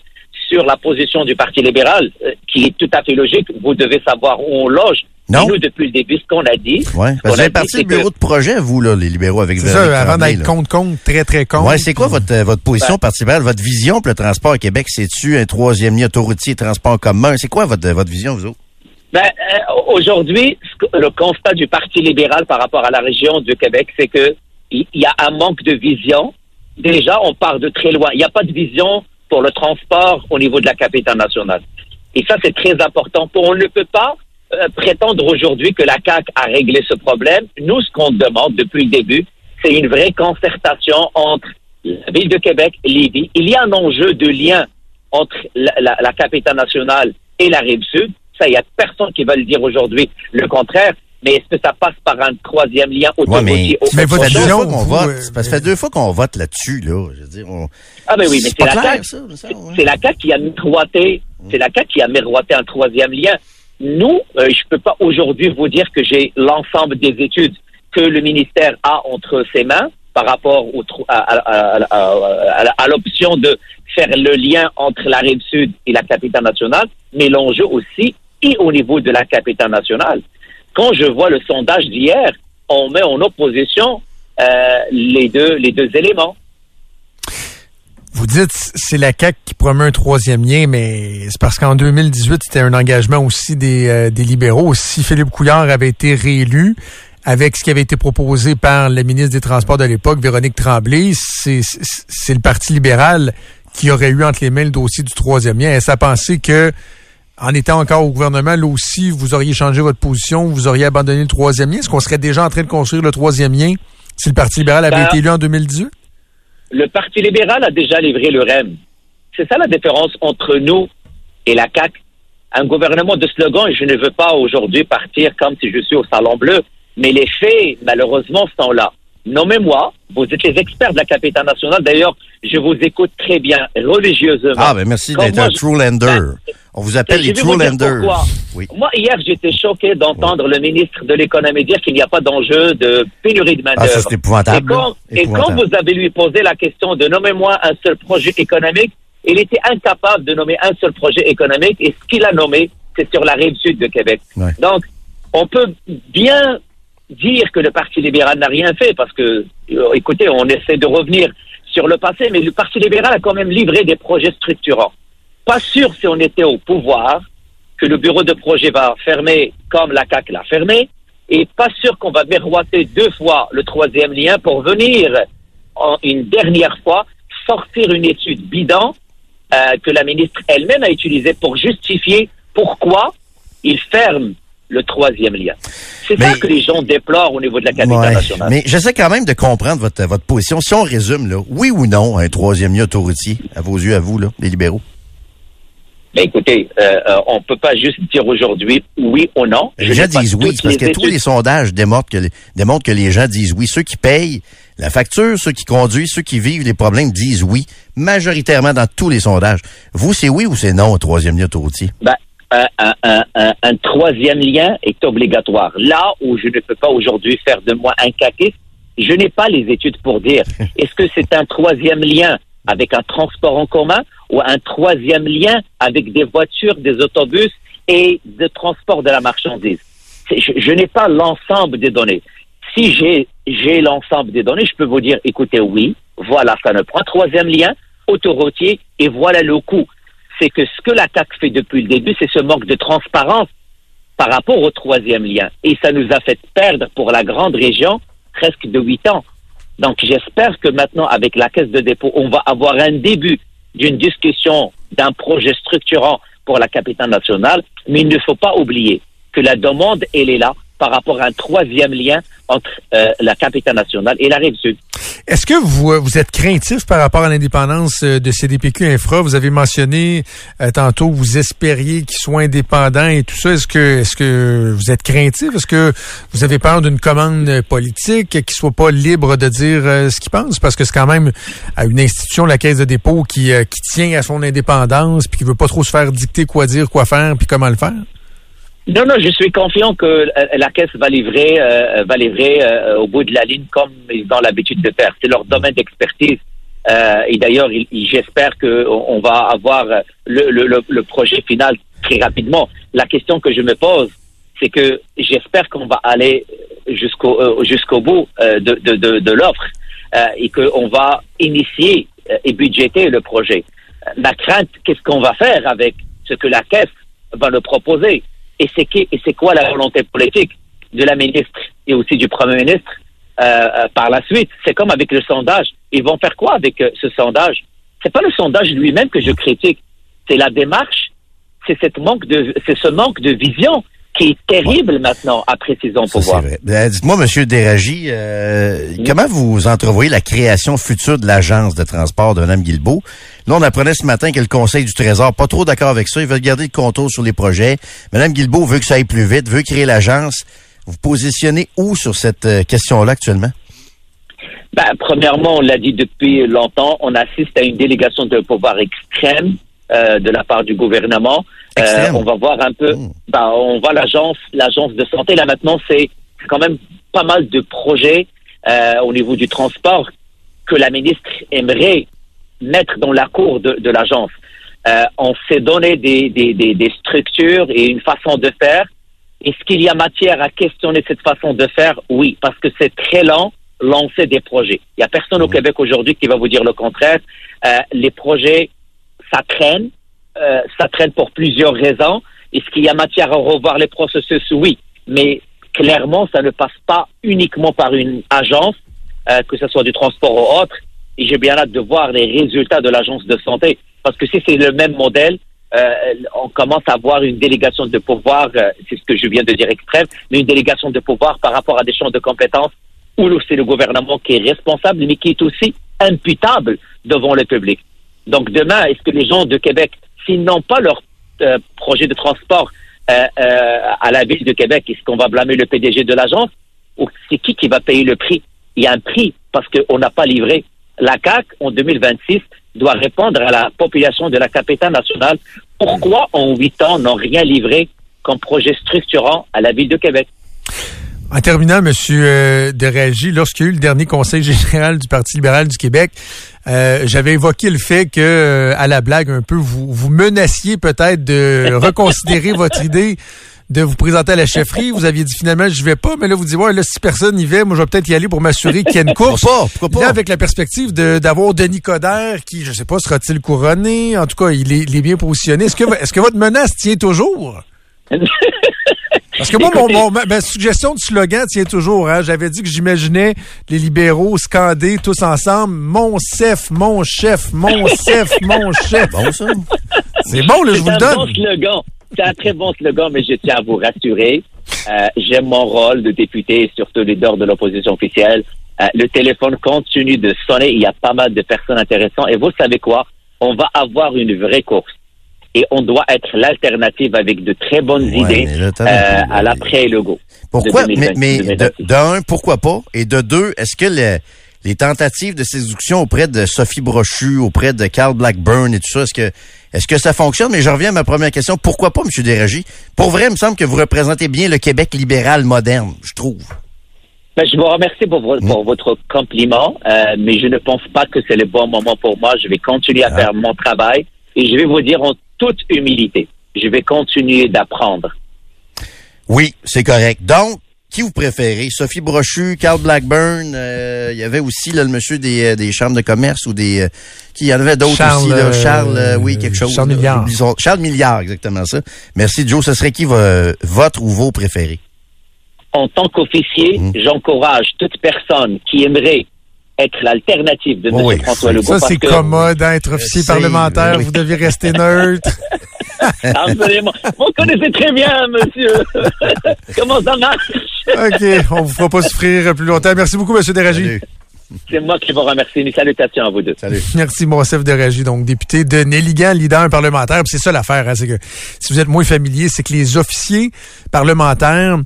sur la position du Parti libéral, euh, qui est tout à fait logique. Vous devez savoir où on loge. Non. nous, depuis le début, ce qu'on a dit. Ouais. Parce vous avez parti du bureau de projet, vous, là, les libéraux, avec C'est ça, avant d'être contre-contre, très, très contre. Ouais, c'est quoi votre, votre position ben, votre vision pour le transport au Québec? C'est-tu un troisième lien autoroutier, transport commun? C'est quoi votre, votre vision, vous autres? Ben, euh, aujourd'hui, le constat du Parti libéral par rapport à la région du Québec, c'est que il y a un manque de vision. Déjà, on part de très loin. Il n'y a pas de vision pour le transport au niveau de la capitale nationale. Et ça, c'est très important. On ne peut pas euh, prétendre aujourd'hui que la CAQ a réglé ce problème. Nous, ce qu'on demande depuis le début, c'est une vraie concertation entre la Ville de Québec et Lévis. Il y a un enjeu de lien entre la, la, la capitale nationale et la rive sud. Ça, il n'y a personne qui va le dire aujourd'hui le contraire. Mais est-ce que ça passe par un troisième lien autoroutier? Ouais, mais, mais votre vision, qu'on vote, euh, ça fait deux fois qu'on vote là-dessus, là. Je veux dire, on... Ah ben oui, mais c'est la CAQ. C'est la CAQ qui a miroité, c'est la CAQ qui a miroité un troisième lien. Nous, euh, je peux pas aujourd'hui vous dire que j'ai l'ensemble des études que le ministère a entre ses mains par rapport à, l'option de faire le lien entre la rive sud et la capitale nationale, mais l'enjeu aussi et au niveau de la capitale nationale quand je vois le sondage d'hier, on met en opposition euh, les deux éléments. Vous dites c'est la CAC qui promet un troisième lien, mais c'est parce qu'en 2018 c'était un engagement aussi des, euh, des libéraux. Si Philippe Couillard avait été réélu, avec ce qui avait été proposé par la ministre des Transports de l'époque, Véronique Tremblay, c'est le Parti libéral qui aurait eu entre les mains le dossier du troisième lien. Est-ce à penser que en étant encore au gouvernement, là aussi, vous auriez changé votre position, vous auriez abandonné le troisième lien? Est-ce qu'on serait déjà en train de construire le troisième lien si le Parti libéral avait ben, été élu en 2018? Le Parti libéral a déjà livré le REM. C'est ça la différence entre nous et la CAQ. Un gouvernement de slogan, et je ne veux pas aujourd'hui partir comme si je suis au Salon Bleu, mais les faits, malheureusement, sont là. Nommez-moi, vous êtes les experts de la capitale nationale. D'ailleurs, je vous écoute très bien, religieusement. Ah, ben merci d'être un true lander. Ben, on vous appelle les True Lenders. Oui. Moi, hier, j'étais choqué d'entendre oui. le ministre de l'Économie dire qu'il n'y a pas d'enjeu de pénurie de main-d'œuvre. Ah, ça, c'est épouvantable. Et quand, et quand vous avez lui posé la question de nommer-moi un seul projet économique, il était incapable de nommer un seul projet économique et ce qu'il a nommé, c'est sur la rive sud de Québec. Ouais. Donc, on peut bien dire que le Parti libéral n'a rien fait parce que, euh, écoutez, on essaie de revenir sur le passé, mais le Parti libéral a quand même livré des projets structurants. Pas sûr si on était au pouvoir que le bureau de projet va fermer comme la CAC l'a fermé, et pas sûr qu'on va miroiter deux fois le troisième lien pour venir en une dernière fois sortir une étude bidon euh, que la ministre elle-même a utilisée pour justifier pourquoi il ferme le troisième lien. C'est ça que les gens déplorent au niveau de la capitale nationale. Mais j'essaie quand même de comprendre votre, votre position. Si on résume, là, oui ou non, un troisième lien autoroutier, à vos yeux, à vous, là, les libéraux? Mais écoutez, euh, euh, on peut pas juste dire aujourd'hui oui ou non. Les gens disent oui, parce que tous les sondages démontrent que, démontrent que les gens disent oui. Ceux qui payent la facture, ceux qui conduisent, ceux qui vivent les problèmes disent oui, majoritairement dans tous les sondages. Vous, c'est oui ou c'est non au troisième lien autoroutier? Ben, un, troisième lien est obligatoire. Là où je ne peux pas aujourd'hui faire de moi un caquiste, je n'ai pas les études pour dire est-ce que c'est un troisième lien avec un transport en commun ou un troisième lien avec des voitures, des autobus et de transport de la marchandise. Je, n'ai pas l'ensemble des données. Si j'ai j'ai l'ensemble des données, je peux vous dire, écoutez, oui, voilà, ça ne prend troisième lien, autoroutier, et voilà le coût c'est que ce que la CAC fait depuis le début, c'est ce manque de transparence par rapport au troisième lien. Et ça nous a fait perdre pour la grande région presque de huit ans. Donc j'espère que maintenant, avec la caisse de dépôt, on va avoir un début d'une discussion d'un projet structurant pour la capitale nationale, mais il ne faut pas oublier que la demande, elle est là par rapport à un troisième lien entre euh, la capitale nationale et la rive sud. Est-ce que vous, euh, vous êtes craintif par rapport à l'indépendance euh, de CDPQ Infra? Vous avez mentionné tantôt vous espériez qu'ils soient indépendants et tout ça. Est-ce que est-ce que vous êtes craintif? Est-ce que vous avez peur d'une commande politique qu'ils soient pas libres de dire ce qu'ils pensent? Parce que c'est quand même à une institution, la Caisse de dépôt, qui, qui tient à son indépendance puis qui veut pas trop se faire dicter quoi dire, quoi faire puis comment le faire. Non, non, je suis confiant que euh, la Caisse va livrer, euh, va livrer euh, au bout de la ligne comme ils ont l'habitude de faire. C'est leur domaine d'expertise. et d'ailleurs, j'espère qu'on va avoir le, le, projet final très rapidement. La question que je me pose, c'est que j'espère qu'on va aller jusqu'au jusqu'au bout de, de l'offre et qu'on va initier et budgéter le projet. Ma crainte, qu'est-ce qu'on va faire avec ce que la Caisse va nous proposer? Et c'est et c'est quoi la volonté politique de la ministre et aussi du premier ministre euh, euh, par la suite? C'est comme avec le sondage. Ils vont faire quoi avec euh, ce sondage? C'est pas le sondage lui-même que je critique, c'est la démarche, c'est cette manque de, c'est ce manque de vision qui est terrible maintenant après six ans pouvoir. Ben, dites-moi, Monsieur Déragi, comment vous entrevoyez la création future de l'agence de transport de Mme Guilbeault? Là, on apprenait ce matin que le Conseil du Trésor, pas trop d'accord avec ça, ils veulent garder le contrôle sur les projets. Mme Guilbeault veut que ça aille plus vite, veut créer l'agence. Vous positionnez où sur cette euh, question-là actuellement? Ben, premièrement, on l'a dit depuis longtemps, on assiste à une délégation de pouvoir extrême euh, de la part du gouvernement. Euh, on va voir un peu, ben, on voit l'agence, l'agence de santé. Là maintenant, c'est quand même pas mal de projets au niveau du transport que la ministre aimerait mettre dans la cour de, de l'agence. Euh, on s'est donné des, des, des, des, structures et une façon de faire. Est-ce qu'il y a matière à questionner cette façon de faire? Oui, parce que c'est très lent lancer des projets. Il n'y a personne au mmh. Québec aujourd'hui qui va vous dire le contraire. Euh, les projets, ça traîne. Euh, ça traîne pour plusieurs raisons. Est-ce qu'il y a matière à revoir les processus? Oui. Mais clairement, ça ne passe pas uniquement par une agence, euh, que ce soit du transport ou autre et j'ai bien hâte de voir les résultats de l'agence de santé. Parce que si c'est le même modèle, euh, on commence à avoir une délégation de pouvoir, euh, c'est ce que je viens de dire extrême, mais une délégation de pouvoir par rapport à des champs de compétences où c'est le gouvernement qui est responsable, mais qui est aussi imputable devant le public. Donc demain, est-ce que les gens de Québec, s'ils n'ont pas leur euh, projet de transport à la ville de Québec, est-ce qu'on va blâmer le PDG de l'agence? Ou c'est qui qui va payer le prix? Il y a un prix parce qu'on n'a pas livré la CAC, en 2026, doit répondre à la population de la capitale nationale. Pourquoi, en huit ans, n'ont rien livré comme projet structurant à la ville de Québec? En terminant, M. Euh, de Régie, lorsqu'il y a eu le dernier conseil général du Parti libéral du Québec, euh, j'avais évoqué le fait que, euh, à la blague un peu, vous, vous menaciez peut-être de reconsidérer votre idée de vous présenter à la chefferie. Vous aviez dit finalement, je vais pas, mais là, vous dites, ouais, là, si personne y va, moi, je vais peut-être y aller pour m'assurer qu'il y a une course. Pourquoi pas? Pourquoi pas? Là, avec la perspective de- d'avoir Denis Coderre, qui, je sais pas, sera-t-il couronné? En tout cas, il est, il est bien positionné. Est-ce que, est-ce que votre menace tient toujours? Parce que moi, mon, Écoutez- mon- ma, ma suggestion de slogan tient toujours. Hein? J'avais dit que j'imaginais les libéraux scander tous ensemble mon chef, mon chef, mon chef, mon chef. Bon, ça. C'est bon, là, je vous C'est le un donne. bon slogan. C'est un très bon slogan, mais je tiens à vous rassurer. Euh, J'aime mon rôle de député et surtout leader de l'opposition officielle. Euh, le téléphone continue de sonner. Il y a pas mal de personnes intéressantes. Et vous savez quoi? On va avoir une vraie course. Et on doit être l'alternative avec de très bonnes Ouais, idées là, euh, à l'après logo. Pourquoi? de Mais, 2020, mais de, 2026. de un, pourquoi pas? Et de deux, est-ce que le- les tentatives de séduction auprès de Sophie Brochu, auprès de Carl Blackburn et tout ça, est-ce que est-ce que ça fonctionne? Mais je reviens à ma première question. Pourquoi pas, M. Desragis? Pour vrai, il me semble que vous représentez bien le Québec libéral moderne, je trouve. Ben, je vous remercie pour, vo- pour votre compliment, euh, mais je ne pense pas que c'est le bon moment pour moi. Je vais continuer à faire mon travail et je vais vous dire en toute humilité, je vais continuer d'apprendre. Oui, c'est correct. Donc, qui vous préférez? Sophie Brochu, Carl Blackburn, euh, il y avait aussi là, le monsieur des, euh, des chambres de commerce ou des... euh, qui il y en avait d'autres Charles, aussi, là. euh, Charles, euh, oui, quelque chose. Charles. Milliard. Charles Milliard, exactement ça. Merci, Joe. Ce serait qui vo- votre ou vos préférés? En tant qu'officier, Mhm. j'encourage toute personne qui aimerait être l'alternative de M. oui, François c'est- Legault. Ça, c'est commode d'être officier sais, parlementaire. oui. Vous devez rester neutre. Absolument. Vous connaissez très bien, monsieur. Comment ça marche? OK, on vous fera pas souffrir plus longtemps. Merci beaucoup, M. Déragi. C'est moi qui vous remercie. Mes salutations à vous deux. Salut. Merci, Monsef de Régie, donc député de Néligan, leader parlementaire. Puis c'est ça l'affaire, hein, c'est que si vous êtes moins familier, c'est que les officiers parlementaires,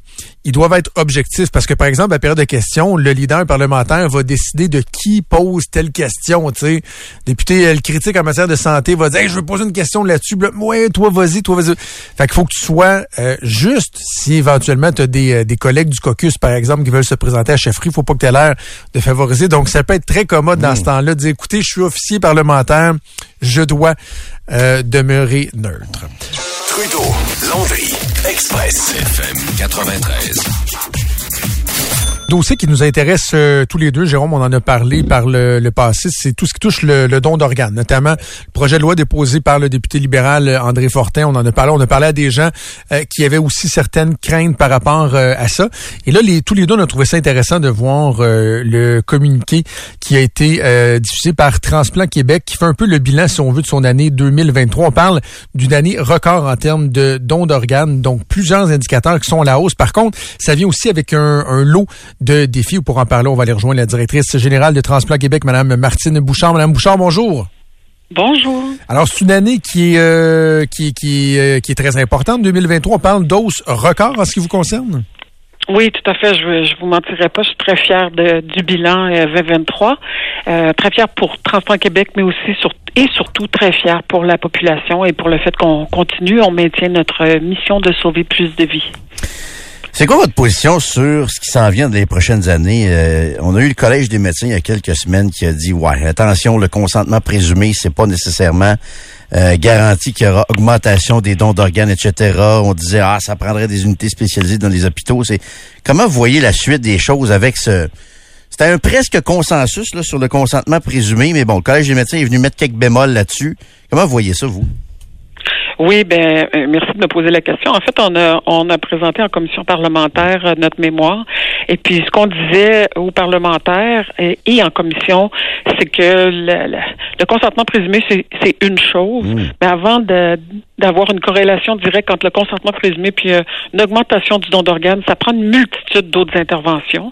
ils doivent être objectifs parce que, par exemple, à la période de questions, le leader parlementaire va décider de qui pose telle question. Tu sais, député, euh, le critique en matière de santé va dire, Hey, je veux poser une question là-dessus. Ouais, toi, vas-y, toi, vas-y. Fait qu'il faut que tu sois euh, juste. Si éventuellement tu as des, euh, des collègues du caucus, par exemple, qui veulent se présenter à chefferie, faut pas que tu aies l'air de favoriser. Donc, ça peut être très commode dans ce temps-là de dire, écoutez, je suis officier parlementaire, je dois euh, demeurer neutre. Trudeau, Landry, Express, FM 93. Dossier qui nous intéresse euh, tous les deux, Jérôme, on en a parlé par le, passé, c'est tout ce qui touche le, don d'organes, notamment le projet de loi déposé par le député libéral euh, André Fortin. On en a parlé, on a parlé à des gens euh, qui avaient aussi certaines craintes par rapport à ça. Et là, les, tous les deux, on a trouvé ça intéressant de voir le communiqué qui a été diffusé par Transplant Québec, qui fait un peu le bilan, si on veut, de son année 2023. On parle d'une année record en termes de dons d'organes, donc plusieurs indicateurs qui sont à la hausse. Par contre, ça vient aussi avec un, un lot de défis. Pour en parler, on va aller rejoindre la directrice générale de Transplant Québec, Madame Martine Bouchard. Madame Bouchard, bonjour. Bonjour. Alors, c'est une année qui est, euh, qui, qui, euh, qui est très importante. 2023, on parle d'hausse record en ce qui vous concerne? Oui, tout à fait. Je je vous mentirai pas. Je suis très fière de, du bilan euh, 2023. Euh, très fière pour Transplant Québec, mais aussi sur, et surtout très fière pour la population et pour le fait qu'on continue, on maintient notre mission de sauver plus de vies. C'est quoi votre position sur ce qui s'en vient dans les prochaines années? Euh, on a eu le Collège des médecins il y a quelques semaines qui a dit, ouais, attention, le consentement présumé, c'est pas nécessairement euh, garanti qu'il y aura augmentation des dons d'organes, etc. On disait, ah, ça prendrait des unités spécialisées dans les hôpitaux. C'est Comment vous voyez la suite des choses avec ce... C'était un presque consensus sur le consentement présumé, mais bon, le Collège des médecins est venu mettre quelques bémols là-dessus. Comment vous voyez ça, vous? Oui, ben euh, merci de me poser la question. En fait, on a on a présenté en commission parlementaire euh, notre mémoire et puis ce qu'on disait aux parlementaires et, et en commission, c'est que le, le- le consentement présumé c'est une chose, mais avant d'avoir une corrélation directe entre le consentement présumé puis euh, une augmentation du don d'organes, ça prend une multitude d'autres interventions.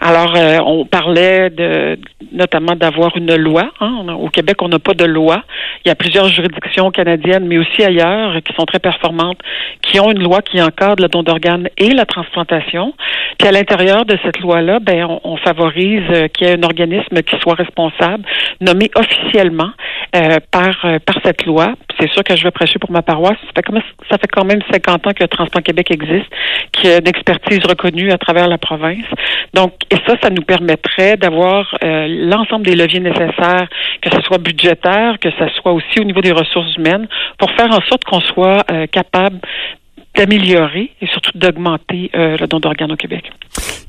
Alors, euh, on parlait de notamment d'avoir une loi. hein. Au Québec, on n'a pas de loi. Il y a plusieurs juridictions canadiennes, mais aussi ailleurs, qui sont très performantes, qui ont une loi qui encadre le don d'organes et la transplantation. Puis à l'intérieur de cette loi-là, ben, on, favorise euh, qu'il y ait un organisme qui soit responsable, nommé officiellement euh, par euh, par cette loi. C'est sûr que je vais prêcher pour ma paroisse. Ça fait, quand même 50 ans que Transplant Québec existe, qu'il y a une expertise reconnue à travers la province. Donc, et ça, ça nous permettrait d'avoir l'ensemble des leviers nécessaires, que ce soit budgétaire, que ce soit aussi au niveau des ressources humaines, pour faire en sorte qu'on soit euh, capable d'améliorer et surtout d'augmenter le don d'organes au Québec.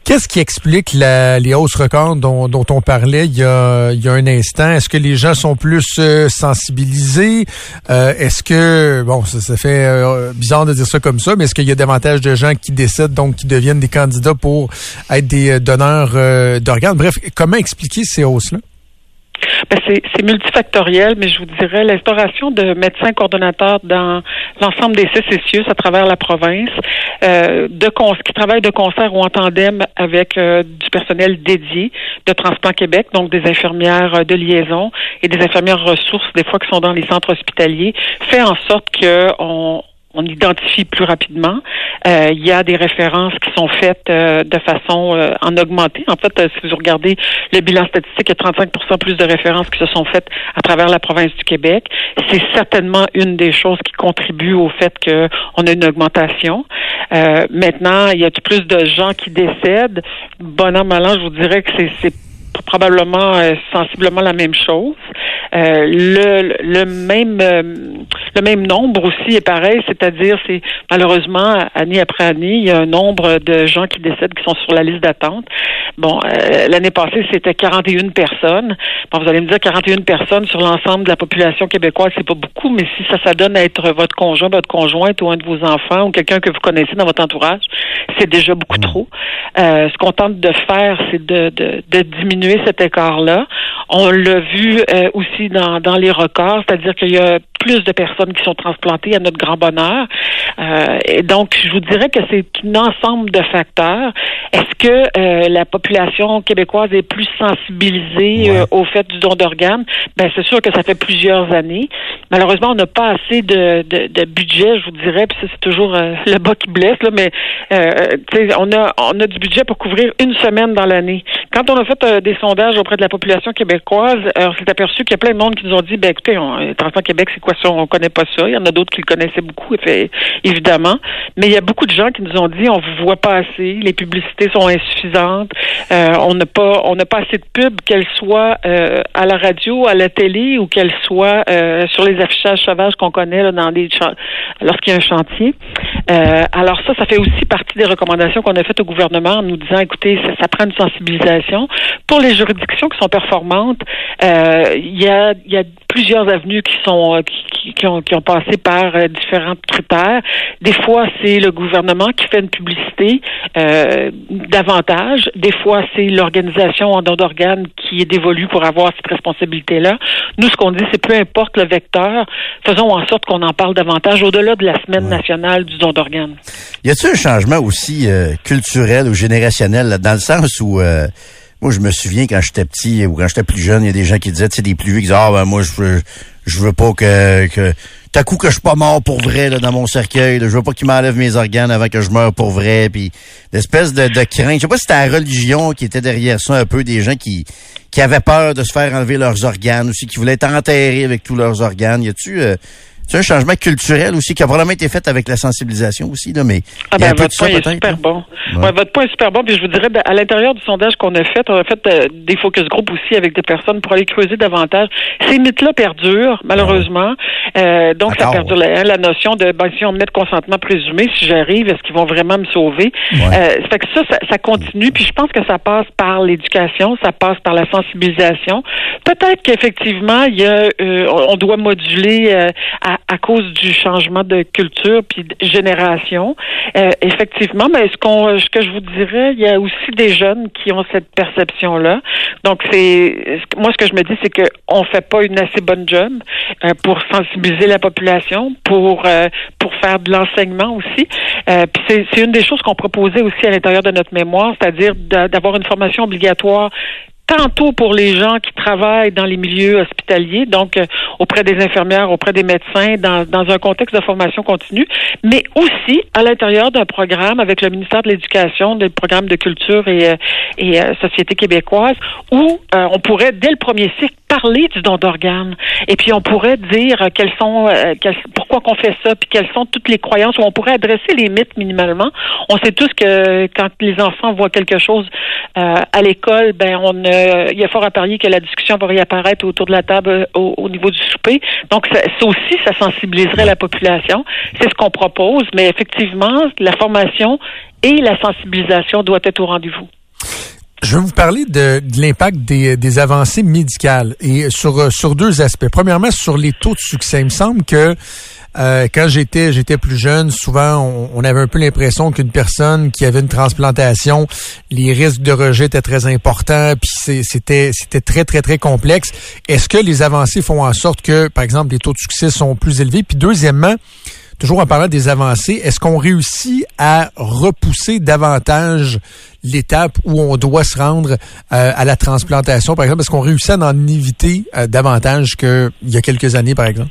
Qu'est-ce qui explique les hausses records dont, on parlait il y, a, un instant? Est-ce que les gens sont plus sensibilisés? est-ce que, bon, ça fait bizarre de dire ça comme ça, mais est-ce qu'il y a davantage de gens qui décèdent, donc qui deviennent des candidats pour être des donneurs d'organes? Bref, comment expliquer ces hausses-là? Ben c'est multifactoriel, mais je vous dirais l'instauration de médecins coordonnateurs dans l'ensemble des CCCIUS à travers la province, euh, de qui travaillent de concert ou en tandem avec euh, du personnel dédié de Transplant Québec, donc des infirmières euh, de liaison et des infirmières ressources, des fois qui sont dans les centres hospitaliers, fait en sorte qu'on on identifie plus rapidement. Euh, il y a des références qui sont faites euh, de façon euh, en augmentée. En fait, si vous regardez le bilan statistique, il y a 35% plus de références qui se sont faites à travers la province du Québec. C'est certainement une des choses qui contribue au fait qu'on a une augmentation. maintenant, il y a plus de gens qui décèdent? Bon an, mal je vous dirais que c'est probablement sensiblement la même chose. Euh, le, le même euh, le même nombre aussi est pareil, c'est-à-dire c'est malheureusement année après année, il y a un nombre de gens qui décèdent qui sont sur la liste d'attente. Bon, euh, l'année passée, c'était 41 personnes. Bon, vous allez me dire 41 personnes sur l'ensemble de la population québécoise, c'est pas beaucoup, mais si ça ça donne à être votre conjoint, votre conjointe ou un de vos enfants ou quelqu'un que vous connaissez dans votre entourage, c'est déjà beaucoup mmh. trop. ce qu'on tente de faire, c'est de, de, de diminuer cet écart-là. On l'a vu aussi dans, dans les records, c'est-à-dire qu'il y a plus de personnes qui sont transplantées à notre grand bonheur. Euh, et donc, je vous dirais que c'est un ensemble de facteurs. Est-ce que euh, la population québécoise est plus sensibilisée euh, au fait du don d'organes? Ben, c'est sûr que ça fait plusieurs années. Malheureusement, on n'a pas assez de, de, de, budget, je vous dirais, puis c'est toujours le bas qui blesse, là, mais on a on a du budget pour couvrir une semaine dans l'année. Quand on a fait des sondages auprès de la population québécoise, on s'est aperçu qu'il y a plein de monde qui nous ont dit, ben écoutez, on, Transplant Québec, c'est quoi on connaît pas ça. Il y en a d'autres qui le connaissaient beaucoup, évidemment. Mais il y a beaucoup de gens qui nous ont dit on vous voit pas assez, les publicités sont insuffisantes, euh, on n'a pas on n'a pas assez de pubs, qu'elles soient euh, à la radio, à la télé ou qu'elles soient euh, sur les affichages sauvages qu'on connaît dans les lorsqu'il y a un chantier. alors ça, ça fait aussi partie des recommandations qu'on a faites au gouvernement en nous disant écoutez, ça, prend une sensibilisation. Pour les juridictions qui sont performantes, il y a y a plusieurs avenues qui sont qui, ont, qui ont passé par euh, différents critères. Des fois, c'est le gouvernement qui fait une publicité euh, davantage. Des fois, c'est l'organisation en don d'organes qui est dévolue pour avoir cette responsabilité-là. Nous, ce qu'on dit, c'est peu importe le vecteur, faisons en sorte qu'on en parle davantage au-delà de la semaine nationale du don d'organes. Y a-t-il un changement aussi euh, culturel ou générationnel dans le sens où moi, je me souviens quand j'étais petit ou quand j'étais plus jeune, il y a des gens qui disaient, tu des plus vieux qui disaient, ah, ben, moi, je veux, je veux pas que, que, t'as coup que je suis pas mort pour vrai, là, dans mon cercueil, Je veux pas qu'ils m'enlèvent mes organes avant que je meure pour vrai, puis l'espèce de, de crainte. Je sais pas si c'était la religion qui était derrière ça, un peu des gens qui, qui avaient peur de se faire enlever leurs organes aussi, qui voulaient être enterrés avec tous leurs organes. Y a-tu, euh, c'est un changement culturel aussi qui a probablement été fait avec la sensibilisation aussi, là, mais ah ben, votre point est super bon. Ouais. votre point est super bon. Puis je vous dirais, ben, à l'intérieur du sondage qu'on a fait, on a fait euh, des focus group aussi avec des personnes pour aller creuser davantage. Ces mythes-là perdurent, malheureusement. Euh, donc, ça perdure la, la, notion de ben, si on me met de consentement présumé, si j'arrive, est-ce qu'ils vont vraiment me sauver? Euh, ça fait que ça, ça, continue. Puis je pense que ça passe par l'éducation, ça passe par la sensibilisation. Peut-être qu'effectivement, il y a, euh, on doit moduler à, à cause du changement de culture puis de génération. Euh, effectivement, mais ce qu'on, ce que je vous dirais, il y a aussi des jeunes qui ont cette perception-là. Donc c'est, moi ce que je me dis, c'est que on fait pas une assez bonne job euh, pour sensibiliser la population, pour euh, pour faire de l'enseignement aussi. puis c'est, c'est une des choses qu'on proposait aussi à l'intérieur de notre mémoire, c'est-à-dire d'avoir une formation obligatoire tantôt pour les gens qui travaillent dans les milieux hospitaliers, donc euh, auprès des infirmières, auprès des médecins, dans, un contexte de formation continue, mais aussi à l'intérieur d'un programme avec le ministère de l'Éducation, des programmes de culture et, euh, et euh, société québécoise, où on pourrait, dès le premier cycle, parler du don d'organes. Et puis on pourrait dire quels sont, euh, pourquoi qu'on fait ça, puis quelles sont toutes les croyances. Où on pourrait adresser les mythes minimalement. On sait tous que quand les enfants voient quelque chose euh, à l'école, ben on, il y a fort à parier que la discussion va réapparaître autour de la table au, niveau du souper. Donc ça, ça aussi, ça sensibiliserait la population. C'est ce qu'on propose, mais effectivement, la formation et la sensibilisation doivent être au rendez-vous. Je vais vous parler de, l'impact des, avancées médicales et sur, sur deux aspects. Premièrement, sur les taux de succès. Il me semble que euh, quand j'étais j'étais plus jeune, souvent on, avait un peu l'impression qu'une personne qui avait une transplantation, les risques de rejet étaient très importants, puis c'était c'était très très très complexe. Est-ce que les avancées font en sorte que, par exemple, les taux de succès sont plus élevés? Puis deuxièmement, toujours en parlant des avancées, est-ce qu'on réussit à repousser davantage l'étape où on doit se rendre euh, à la transplantation, par exemple? Est-ce qu'on réussit à en éviter euh, davantage qu'il y a quelques années, par exemple?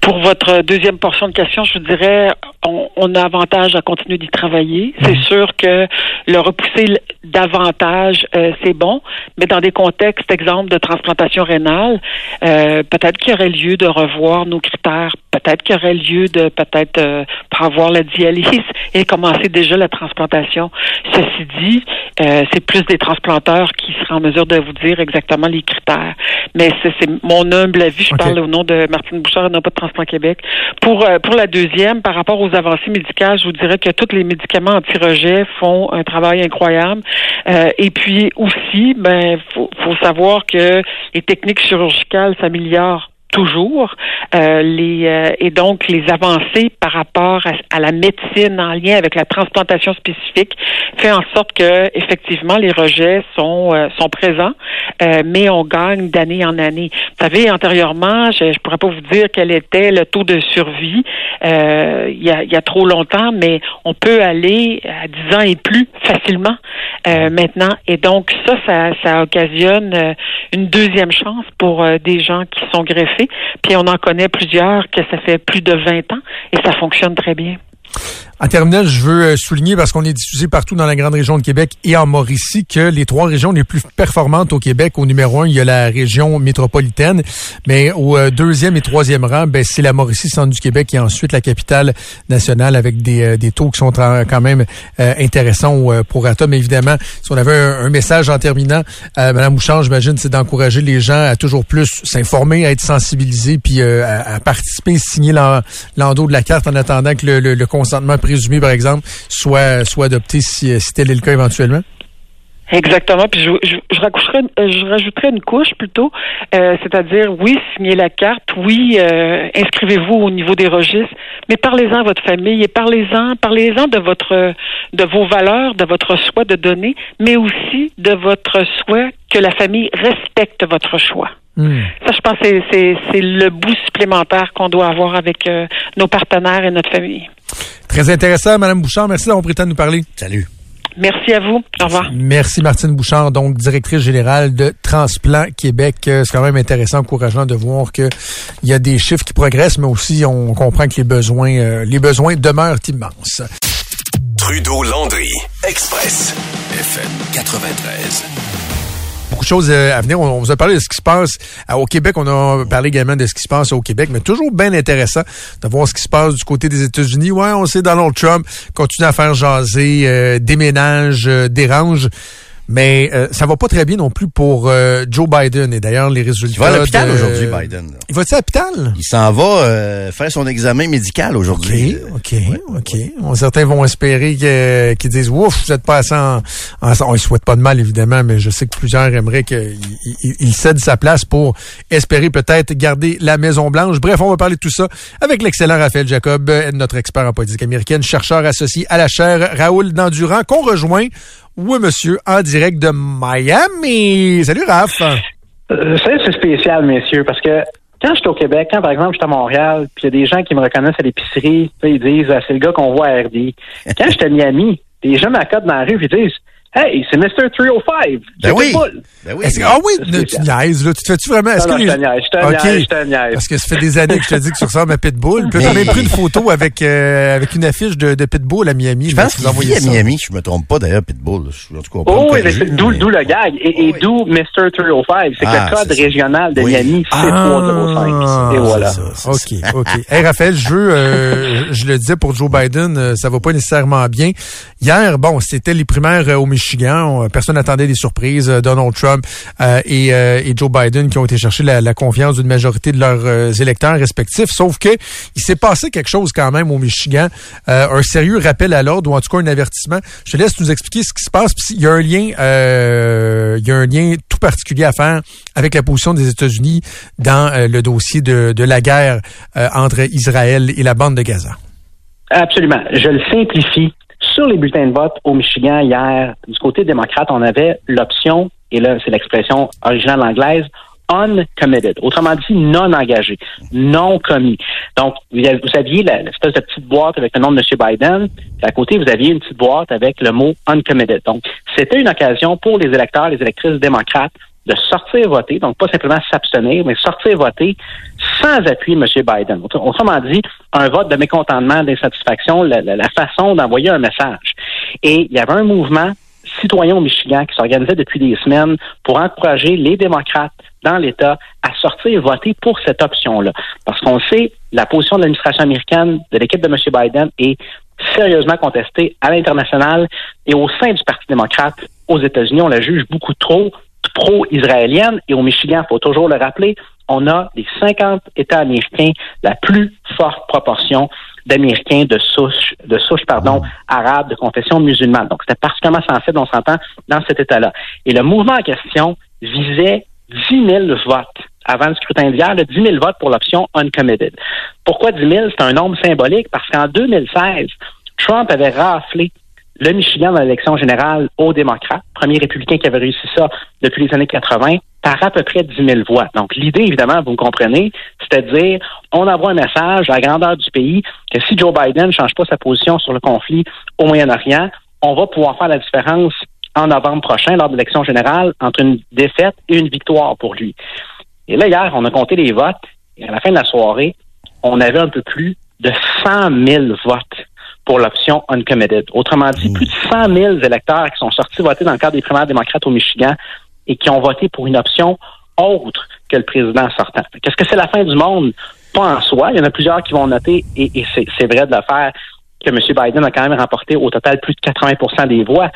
Pour votre deuxième portion de question, je vous dirais, on, a avantage à continuer d'y travailler. C'est mhm. sûr que le repousser davantage, euh, c'est bon, mais dans des contextes, exemple de transplantation rénale, euh, peut-être qu'il y aurait lieu de revoir nos critères. Peut-être qu'il y aurait lieu de peut-être euh, avoir la dialyse et commencer déjà la transplantation. Ceci dit, euh, c'est plus des transplanteurs qui seraient en mesure de vous dire exactement les critères. Mais c'est mon humble avis. Je parle au nom de Martine Bouchard non pas de Pour euh, pour la deuxième, par rapport aux avancées médicales, je vous dirais que tous les médicaments anti-rejet font un travail incroyable. Euh, et puis aussi, ben faut, faut savoir que les techniques chirurgicales s'améliorent toujours euh, les euh, et donc les avancées par rapport à, la médecine en lien avec la transplantation spécifique fait en sorte que effectivement les rejets sont euh, sont présents mais on gagne d'année en année. Vous savez antérieurement, je, je pourrais pas vous dire quel était le taux de survie il y a, y a trop longtemps mais on peut aller à 10 ans et plus facilement maintenant et donc ça ça, ça occasionne une deuxième chance pour des gens qui sont greffés puis on en connaît plusieurs que ça fait plus de 20 ans et ça fonctionne très bien. En terminant, je veux euh, souligner, parce qu'on est diffusé partout dans la grande région de Québec et en Mauricie, que les trois régions les plus performantes au Québec, au numéro un, il y a la région métropolitaine, mais au euh, deuxième et troisième rang, ben, c'est la Mauricie, centre du Québec, et ensuite la capitale nationale avec des, euh, des taux qui sont quand même intéressants pour Atom. Évidemment, si on avait un, message en terminant, Madame Bouchard, j'imagine, c'est d'encourager les gens à toujours plus s'informer, à être sensibilisés, puis à, participer, signer l'endos de la carte en attendant que le, le, le consentement présumé, par exemple, soit, soit adopté si, si tel est le cas éventuellement? Exactement. Puis je, je, je, je rajouterais une couche plutôt, euh, c'est-à-dire oui, signez la carte, oui, euh, inscrivez-vous au niveau des registres, mais parlez-en à votre famille et parlez-en, parlez-en de votre, de vos valeurs, de votre choix de donner, mais aussi de votre souhait que la famille respecte votre choix. Hmm. Ça, je pense, c'est, c'est, c'est le bout supplémentaire qu'on doit avoir avec euh, nos partenaires et notre famille. Très intéressant, Madame Bouchard. Merci d'avoir pris le temps de nous parler. Salut. Merci à vous. Au revoir. Merci Martine Bouchard, donc directrice générale de Transplant Québec. Euh, c'est quand même intéressant, encourageant de voir qu'il y a des chiffres qui progressent, mais aussi on comprend que les besoins, euh, les besoins demeurent immenses. Trudeau Landry, Express, FM 93 beaucoup de choses euh, à venir. On, vous a parlé de ce qui se passe euh, au Québec. On a parlé également de ce qui se passe au Québec, mais toujours bien intéressant de voir ce qui se passe du côté des États-Unis. Ouais, on sait Donald Trump continue à faire jaser, euh, déménage, dérange. Mais euh, ça va pas très bien non plus pour euh, Joe Biden. Et d'ailleurs, les résultats... Il va à l'hôpital aujourd'hui, Biden. Il va-tu à l'hôpital? Il s'en va euh, faire son examen médical aujourd'hui. OK, OK, OK. certains vont espérer qu'ils disent « Ouf, vous êtes pas assez en... On ne souhaite pas de mal, évidemment, mais je sais que plusieurs aimeraient qu'il il, cède sa place pour espérer peut-être garder la Maison-Blanche. Bref, on va parler de tout ça avec l'excellent Raphaël Jacob, notre expert en politique américaine, chercheur associé à la chaire Raoul Dandurand, qu'on rejoint oui, monsieur, en direct de Miami. Salut, Raph. Euh, c'est spécial, messieurs, parce que quand j'étais au Québec, quand par exemple j'étais à Montréal, puis il y a des gens qui me reconnaissent à l'épicerie, ils disent ah, c'est le gars qu'on voit à RD. Quand j'étais à Miami, les gens m'accordent dans la rue, ils disent Hey, c'est Mr. 305. Ben oui. Pitbull. Ben oui. Est-ce que- ah oui, tu niaises, là. Tu te fais-tu vraiment. Est-ce Non, que non, les- je te niaise, je te Ok. niaise, je te niaise. Parce que ça fait des années que je te dis que tu ressembles à Pitbull. Puis t'as Mais- même pris une photo avec, euh, avec une affiche de, de Pitbull à Miami. Je pense qu'il vit à Miami, je me trompe pas d'ailleurs, Pitbull. Je- En tout cas, Oh, oui, mais d'où mais- d'où le gag. Et, et Oui. d'où Mr. 305. C'est que Ah, le code régional de Oui. Miami, c'est 305. Et voilà. c'est ça, c'est OK, OK. Hey, Raphaël, je veux, euh, je le disais pour Joe Biden, euh, ça va pas nécessairement bien. Hier, bon, c'était les primaires au Michigan. On- Personne n'attendait des surprises. Euh, Donald Trump euh, et, euh, et Joe Biden qui ont été chercher la, confiance d'une majorité de leurs électeurs respectifs. Sauf que il s'est passé quelque chose quand même au Michigan. Un sérieux rappel à l'ordre ou en tout cas un avertissement. Je te laisse nous expliquer ce qui se passe. Il y a un lien, il y a un lien tout particulier à faire avec la position des États-Unis dans le dossier de, la guerre entre Israël et la bande de Gaza. Absolument. Je le simplifie. Sur les bulletins de vote au Michigan hier, du côté démocrate, on avait l'option, et là, c'est l'expression originale anglaise, uncommitted. Autrement dit, non engagé, non commis. Donc, vous aviez l'espèce de petite boîte avec le nom de M. Biden, puis à côté, vous aviez une petite boîte avec le mot uncommitted. Donc, c'était une occasion pour les électeurs, les électrices démocrates de sortir voter, donc pas simplement s'abstenir, mais sortir voter sans appuyer M. Biden. Autre- Autrement dit, un vote de mécontentement, d'insatisfaction, la, façon d'envoyer un message. Et il y avait un mouvement citoyen au Michigan qui s'organisait depuis des semaines pour encourager les démocrates dans l'État à sortir voter pour cette option-là. Parce qu'on sait, la position de l'administration américaine, de l'équipe de M. Biden est sérieusement contestée à l'international et au sein du Parti démocrate aux États-Unis. On la juge beaucoup trop pro-israélienne et au Michigan, il faut toujours le rappeler, on a des 50 États américains, la plus forte proportion d'Américains de souche, de souche pardon, arabe, de confession musulmane. Donc, c'était particulièrement sensible, on s'entend, dans cet État-là. Et le mouvement en question visait 10 000 votes avant le scrutin d'hier, le 10 000 votes pour l'option uncommitted. Pourquoi 10 000? C'est un nombre symbolique parce qu'en 2016, Trump avait raflé le Michigan dans l'élection générale aux démocrates, premier républicain qui avait réussi ça depuis les années 80, par à peu près 10 000 voix. Donc, l'idée, évidemment, vous comprenez, c'était de dire, on envoie un message à la grandeur du pays que si Joe Biden ne change pas sa position sur le conflit au Moyen-Orient, on va pouvoir faire la différence en novembre prochain, lors de l'élection générale, entre une défaite et une victoire pour lui. Et là, hier, on a compté les votes, et à la fin de la soirée, on avait un peu plus de 100 000 votes pour l'option uncommitted. Autrement dit, plus de 100 000 électeurs qui sont sortis voter dans le cadre des primaires démocrates au Michigan et qui ont voté pour une option autre que le président sortant. Qu'est-ce que c'est la fin du monde? Pas en soi. Il y en a plusieurs qui vont noter, et, et c'est, vrai de le faire, que M. Biden a quand même remporté au total plus de 80% des voix.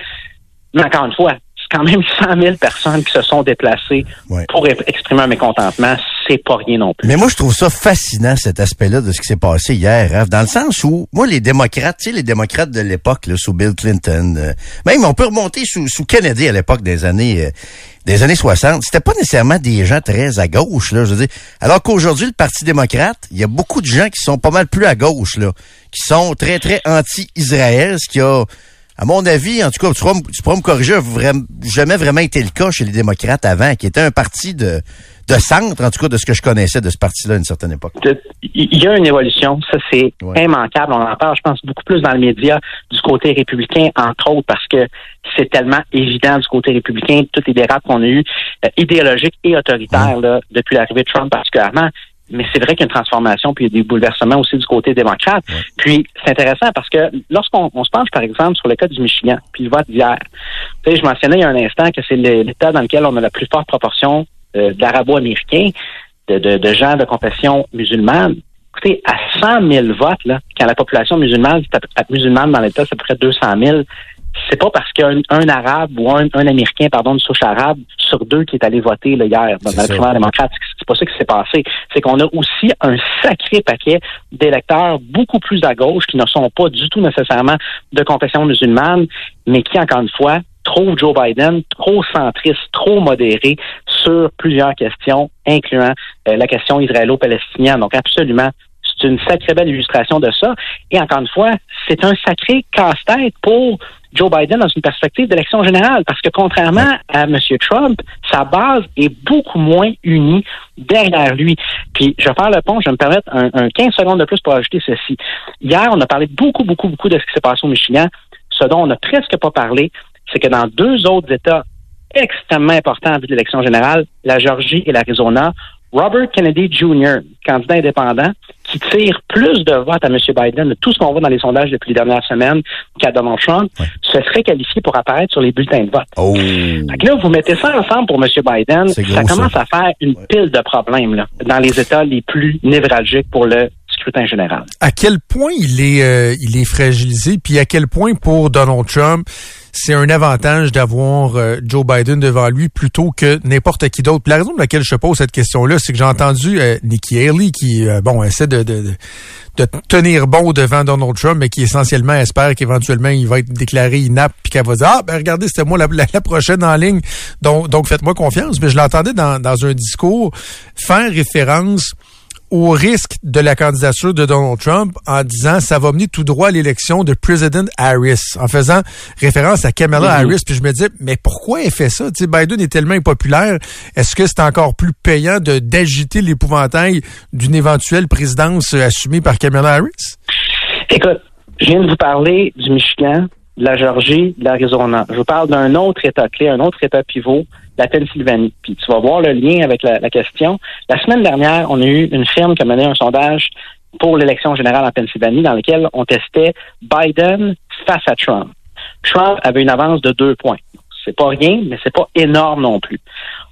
Mais encore une fois, c'est quand même 100 000 personnes qui se sont déplacées Ouais. pour exprimer un mécontentement. C'est pas rien non plus. Mais moi, je trouve ça fascinant, cet aspect-là de ce qui s'est passé hier, Raph, dans le sens où, moi, les démocrates, tu sais, les démocrates de l'époque, sous Bill Clinton, euh, même on peut remonter sous, sous Kennedy à l'époque des années euh, des années 60, c'était pas nécessairement des gens très à gauche, là, je veux dire. Alors qu'aujourd'hui, le Parti démocrate, il y a beaucoup de gens qui sont pas mal plus à gauche, là, qui sont très, très anti-Israël, ce qui a, à mon avis, en tout cas, tu pourras, me- tu pourras me corriger, vraiment- jamais vraiment été le cas chez les démocrates avant, qui était un parti de, de centre, en tout cas, de ce que je connaissais de ce parti-là à une certaine époque. il y a une évolution, ça c'est Ouais. immanquable. On en parle, je pense, beaucoup plus dans le média du côté républicain, entre autres, parce que c'est tellement évident du côté républicain, toutes les dérapes qu'on a eues, euh, idéologiques et autoritaires, là, depuis l'arrivée de Trump particulièrement. Mais c'est vrai qu'il y a une transformation, puis il y a des bouleversements aussi du côté démocrate. Puis c'est intéressant parce que lorsqu'on on se penche, par exemple, sur le cas du Michigan, puis le vote d'hier, tu sais, je mentionnais il y a un instant que c'est l'État dans lequel on a la plus forte proportion euh, d'arabo-américains, de, de, de gens de confession musulmane. Écoutez, à 100 000 votes, là, quand la population musulmane, musulmane dans l'État, c'est à peu près 200 000, c'est pas parce qu'un un arabe ou un, un américain, pardon, de souche arabe sur deux qui est allé voter là, hier dans, la primaire démocrate. C'est pas ça qui s'est passé. C'est qu'on a aussi un sacré paquet d'électeurs beaucoup plus à gauche qui ne sont pas du tout nécessairement de confession musulmane, mais qui, encore une fois, trouvent Joe Biden trop centriste, trop modéré sur plusieurs questions, incluant euh, la question israélo-palestinienne. Donc, absolument, c'est une sacrée belle illustration de ça. Et encore une fois, c'est un sacré casse-tête pour Joe Biden dans une perspective d'élection générale, parce que contrairement à M. Trump, sa base est beaucoup moins unie derrière lui. Puis, je vais faire le pont, je vais me permettre un, un 15 secondes de plus pour ajouter ceci. Hier, on a parlé beaucoup, beaucoup, beaucoup de ce qui s'est passé au Michigan. Ce dont on n'a presque pas parlé, c'est que dans deux autres États extrêmement importants de l'élection générale, la Georgie et l'Arizona, Robert Kennedy Jr., candidat indépendant, qui tire plus de votes à M. Biden de tout ce qu'on voit dans les sondages depuis les dernières semaines qu'à Donald Trump, se serait qualifié pour apparaître sur les bulletins de vote. Oh. Fait que là, vous mettez ça ensemble pour M. Biden, gros, ça commence ça. à faire une pile de problèmes là, dans les États les plus névralgiques pour le scrutin général. à quel point il est euh, il est fragilisé, puis à quel point pour Donald Trump c'est un avantage d'avoir euh, Joe Biden devant lui plutôt que n'importe qui d'autre. La raison pour laquelle je pose cette question-là, c'est que j'ai entendu euh, Nikki Haley qui euh, bon essaie de, de, de- de tenir bon devant Donald Trump, mais qui essentiellement espère qu'éventuellement il va être déclaré inapte, puis qu'elle va dire ah ben regardez c'était moi la, la- la prochaine en ligne, donc donc faites-moi confiance. Mais je l'entendais dans dans un discours faire référence au risque de la candidature de Donald Trump en disant ça va mener tout droit à l'élection de President Harris, en faisant référence à Kamala Harris. Puis je me dis, mais pourquoi elle fait ça? Tu sais, Biden est tellement impopulaire. Est-ce que c'est encore plus payant de d'agiter l'épouvantail d'une éventuelle présidence euh, assumée par Kamala Harris? Écoute, je viens de vous parler du Michigan, de la Georgie, de l'Arizona. Je vous parle d'un autre État clé, un autre État pivot, la Pennsylvanie. Puis tu vas voir le lien avec la, la question. La semaine dernière, on a eu une firme qui a mené un sondage pour l'élection générale en Pennsylvanie dans lequel on testait Biden face à Trump. Trump avait une avance de deux points. C'est pas rien, mais c'est pas énorme non plus.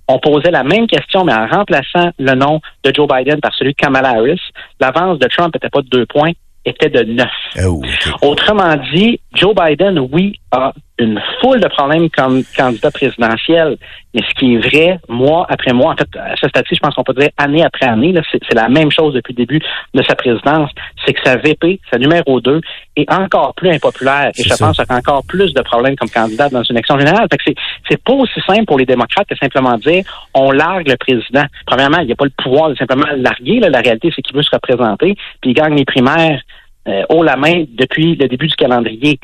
On posait la même question, mais en remplaçant le nom de Joe Biden par celui de Kamala Harris, l'avance de Trump n'était pas de deux points, était de neuf. Oh, ok. Autrement dit, Joe Biden, oui, a une foule de problèmes comme candidat présidentiel, mais ce qui est vrai, mois après mois, en fait, à ce stade-ci, je pense qu'on peut dire année après année, c'est, la même chose depuis le début de sa présidence, c'est que sa VP, sa numéro 2, est encore plus impopulaire et je ça. pense qu'il a encore plus de problèmes comme candidat dans une élection générale. Fait que c'est, c'est pas aussi simple pour les démocrates que simplement dire on largue le président. Premièrement, il n'y a pas le pouvoir de simplement le larguer. là. La réalité, c'est qu'il veut se représenter, puis il gagne les primaires euh, haut la main depuis le début du calendrier.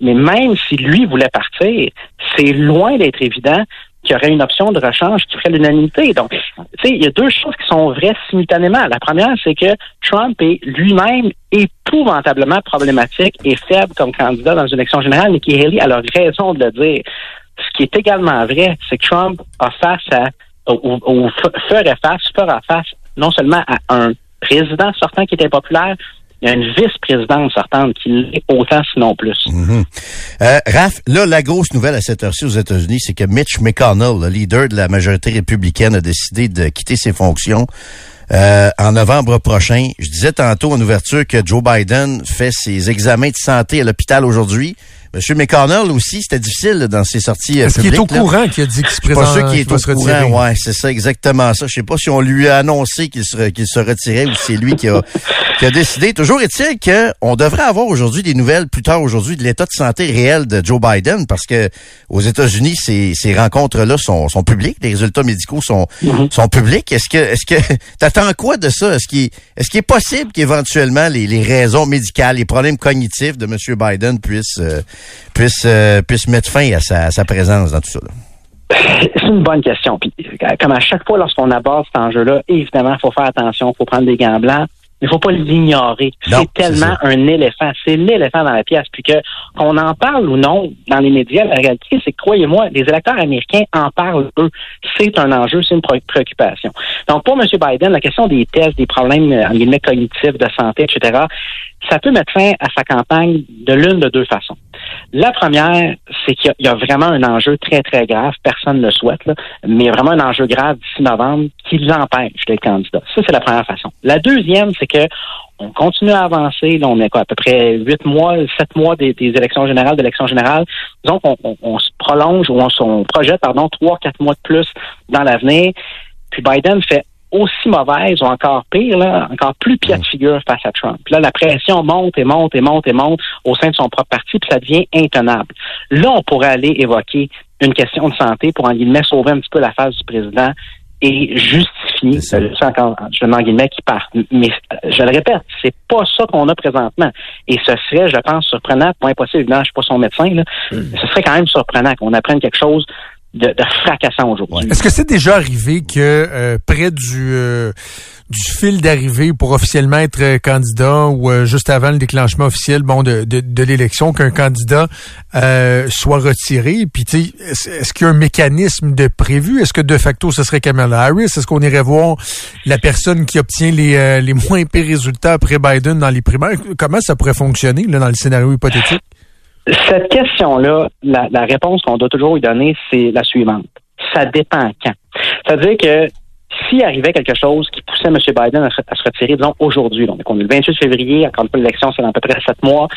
Mais même si lui voulait partir, c'est loin d'être évident qu'il y aurait une option de rechange qui ferait l'unanimité. Donc, tu sais, il y a deux choses qui sont vraies simultanément. La première, c'est que Trump est lui-même épouvantablement problématique et faible comme candidat dans une élection générale. Nikki Haley a leur raison de le dire. Ce qui est également vrai, c'est que Trump a face à, ou, ou ferait face, fera face non seulement à un président sortant qui était populaire, il y a une vice-présidente sortante qui l'est autant, sinon plus. Mhm. Euh, Raph, là, la grosse nouvelle à cette heure-ci aux États-Unis, c'est que Mitch McConnell, le leader de la majorité républicaine, a décidé de quitter ses fonctions euh, en novembre prochain. Je disais tantôt en ouverture que Joe Biden fait ses examens de santé à l'hôpital aujourd'hui. Monsieur McConnell aussi, c'était difficile là, dans ses sorties euh, Est-ce qu'il est publiques. au là. courant qu'il a dit qu'il se pas présente, sûr qu'il est au se retirer? courant. Ouais, c'est ça, exactement ça. Je sais pas si on lui a annoncé qu'il se, qu'il se retirait ou si c'est lui qui a, qui a décidé. Toujours est-il qu'on devrait avoir aujourd'hui des nouvelles plus tard aujourd'hui de l'état de santé réel de Joe Biden parce que aux États-Unis, ces, ces rencontres-là sont, sont publiques. Les résultats médicaux sont, sont publics. Est-ce que, est-ce que, t'attends quoi de ça? Est-ce qu'il, est-ce qu'il est possible qu'éventuellement les, les raisons médicales, les problèmes cognitifs de M. Biden puissent, euh, puissent, euh, puissent mettre fin à sa, présence dans tout ça? C'est une bonne question. Puis, euh, comme à chaque fois lorsqu'on aborde cet enjeu-là, évidemment, il faut faire attention, il faut prendre des gants blancs. Il faut pas l'ignorer. C'est tellement un éléphant. C'est l'éléphant dans la pièce. Puis que qu'on en parle ou non dans les médias, la réalité, c'est que croyez-moi, les électeurs américains en parlent eux. C'est un enjeu, c'est une pré- préoccupation. Donc pour M. Biden, la question des tests, des problèmes en guillemets cognitifs, de santé, etc., ça peut mettre fin à sa campagne de l'une de deux façons. La première, c'est qu'il y a- il y, a vraiment un enjeu très, très grave, personne ne le souhaite, là, mais il y a vraiment un enjeu grave d'ici novembre qui l'empêche d'être candidat. Ça, c'est la première façon. La deuxième, c'est que on continue à avancer. Là, on est quoi, à peu près huit mois, sept mois des, des élections générales, d'élections générales. Disons qu'on on, on se prolonge ou on projette, pardon, trois, quatre mois de plus dans l'avenir. Puis Biden fait aussi mauvaise ou encore pire, là, encore plus pire de figure face à Trump. Puis là, la pression monte et monte et monte et monte au sein de son propre parti, puis ça devient intenable. Là, on pourrait aller évoquer une question de santé pour, en guillemets, sauver un petit peu la face du président et justifier, je mets en guillemets, qui part. Mais euh, je le répète, c'est pas ça qu'on a présentement. Et ce serait, je pense, surprenant, pas impossible, évidemment, je suis pas son médecin, là, Hmm. mais ce serait quand même surprenant qu'on apprenne quelque chose de, de fracassant aujourd'hui. Est-ce que c'est déjà arrivé que euh, près du euh, du fil d'arrivée pour officiellement être euh, candidat ou juste avant le déclenchement officiel bon de, de, de l'élection qu'un candidat soit retiré? Puis tu est-ce qu'il y a un mécanisme de prévu? Est-ce que de facto ce serait Kamala Harris? Est-ce qu'on irait voir la personne qui obtient les les moins pires résultats après Biden dans les primaires? Comment ça pourrait fonctionner là dans le scénario hypothétique? Cette question-là, la, la réponse qu'on doit toujours lui donner, c'est la suivante. Ça dépend quand. C'est-à-dire que s'il arrivait quelque chose qui poussait M. Biden à, se retirer, disons, aujourd'hui, donc on est le 28 février, encore une fois, l'élection, c'est dans à peu près sept mois,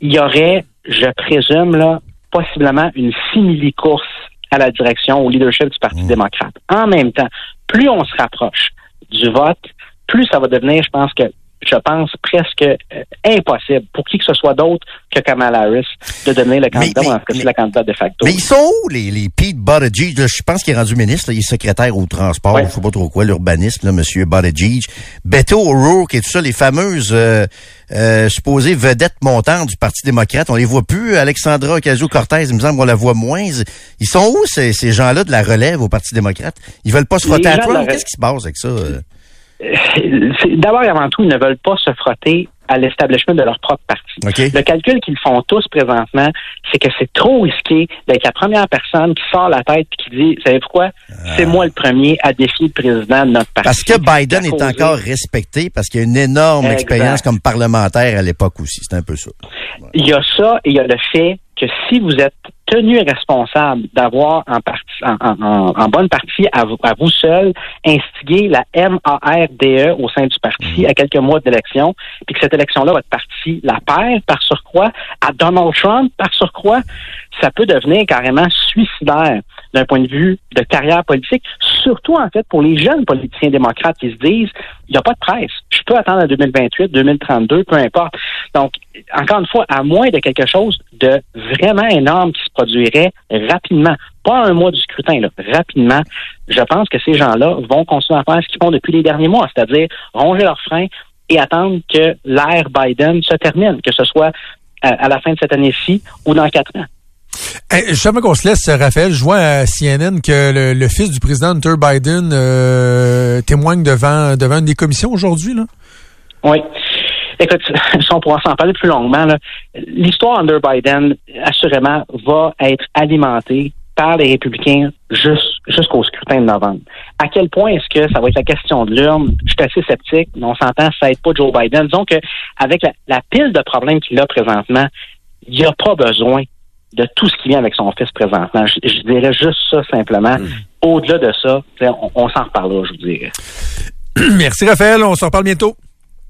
il y aurait, je présume, là, possiblement une simili-course à la direction, au leadership du Parti mmh. démocrate. En même temps, plus on se rapproche du vote, plus ça va devenir, je pense que je pense, presque euh, impossible pour qui que ce soit d'autre que Kamala Harris de devenir le candidat, mais, mais, la candidate de facto. Mais ils sont où, les, les Pete Buttigieg? je pense qu'il est rendu ministre, il est secrétaire au transport, je sais pas trop quoi, l'urbanisme, là, monsieur Buttigieg. Beto O'Rourke et tout ça, les fameuses euh, euh, supposées vedettes montantes du Parti démocrate, on les voit plus. Alexandra Ocasio-Cortez, il me semble qu'on la voit moins. Ils sont où, ces, ces gens-là de la relève au Parti démocrate? Ils veulent pas se frotter à Trump? Qu'est-ce qui se passe avec ça? D'abord et avant tout, ils ne veulent pas se frotter à l'establishment de leur propre parti. Le calcul qu'ils font tous présentement, c'est que c'est trop risqué d'être la première personne qui sort la tête et qui dit, savez pourquoi? C'est ah. moi le premier à défier le président de notre parti. Parce que Biden est encore respecté, parce qu'il a une énorme expérience comme parlementaire à l'époque aussi. C'est un peu ça. Il y a ça et il y a le fait que si vous êtes tenu responsable d'avoir en, en, bonne partie à vous, à vous seul instigé la MARDE au sein du parti mhm. à quelques mois d'élection, puis que cette élection-là, votre parti la perd par surcroît, à Donald Trump par surcroît, ça peut devenir carrément suicidaire d'un point de vue de carrière politique, surtout en fait pour les jeunes politiciens démocrates qui se disent il n'y a pas de presse. Je peux attendre à 2028, 2032, peu importe. Donc, encore une fois, à moins de quelque chose de vraiment énorme qui se produirait rapidement, pas un mois du scrutin, là, rapidement, je pense que ces gens-là vont continuer à faire ce qu'ils font depuis les derniers mois, c'est-à-dire ronger leurs freins et attendre que l'ère Biden se termine, que ce soit à la fin de cette année-ci ou dans quatre ans. Hey, jamais qu'on se laisse, Raphaël, je vois à CNN que le, fils du président Hunter Biden euh, témoigne devant, devant une des commissions aujourd'hui. Oui. Écoute, si on pourra s'en parler plus longuement, l'histoire Hunter Biden, assurément, va être alimentée par les républicains jusqu'au scrutin de novembre. À quel point est-ce que ça va être la question de l'urne? Je suis assez sceptique, mais on s'entend, ça n'aide pas Joe Biden. Disons qu'avec la, la pile de problèmes qu'il a présentement, il n'y a pas besoin de tout ce qui vient avec son fils présentement. Je, dirais juste ça simplement. Hmm. Au-delà de ça, on, s'en reparlera, je vous dirais. Merci Raphaël, on s'en reparle bientôt.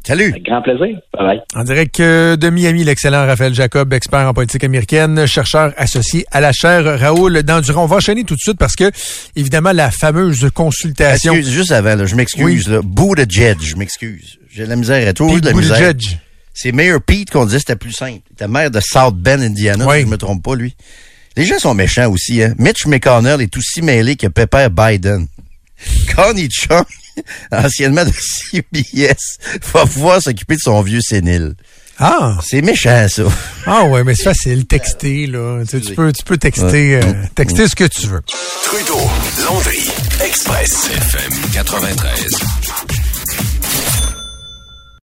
Salut. Avec grand plaisir. Bye bye. En direct de Miami, l'excellent Raphaël Jacob, expert en politique américaine, chercheur associé à la chaire Raoul Dandurand. On va enchaîner tout de suite parce que, évidemment, la fameuse consultation. Excuse, juste avant, je m'excuse. Oui. Bout de Judge, je m'excuse. J'ai la misère à tout. de la misère. Judge. C'est Mayor Pete qu'on disait c'était plus simple. Il était maire de South Bend, Indiana, si je me trompe pas, lui. Les gens sont méchants aussi, hein. Mitch McConnell est aussi mêlé que Pepper Biden. Connie Chung, anciennement de CBS, va pouvoir s'occuper de son vieux sénile. Ah! C'est méchant, ça. Ah ouais, mais c'est facile, texter, là. Tu, peux, tu peux texter, euh, texter ce que tu veux. Trudeau, Londres, Express, FM 93.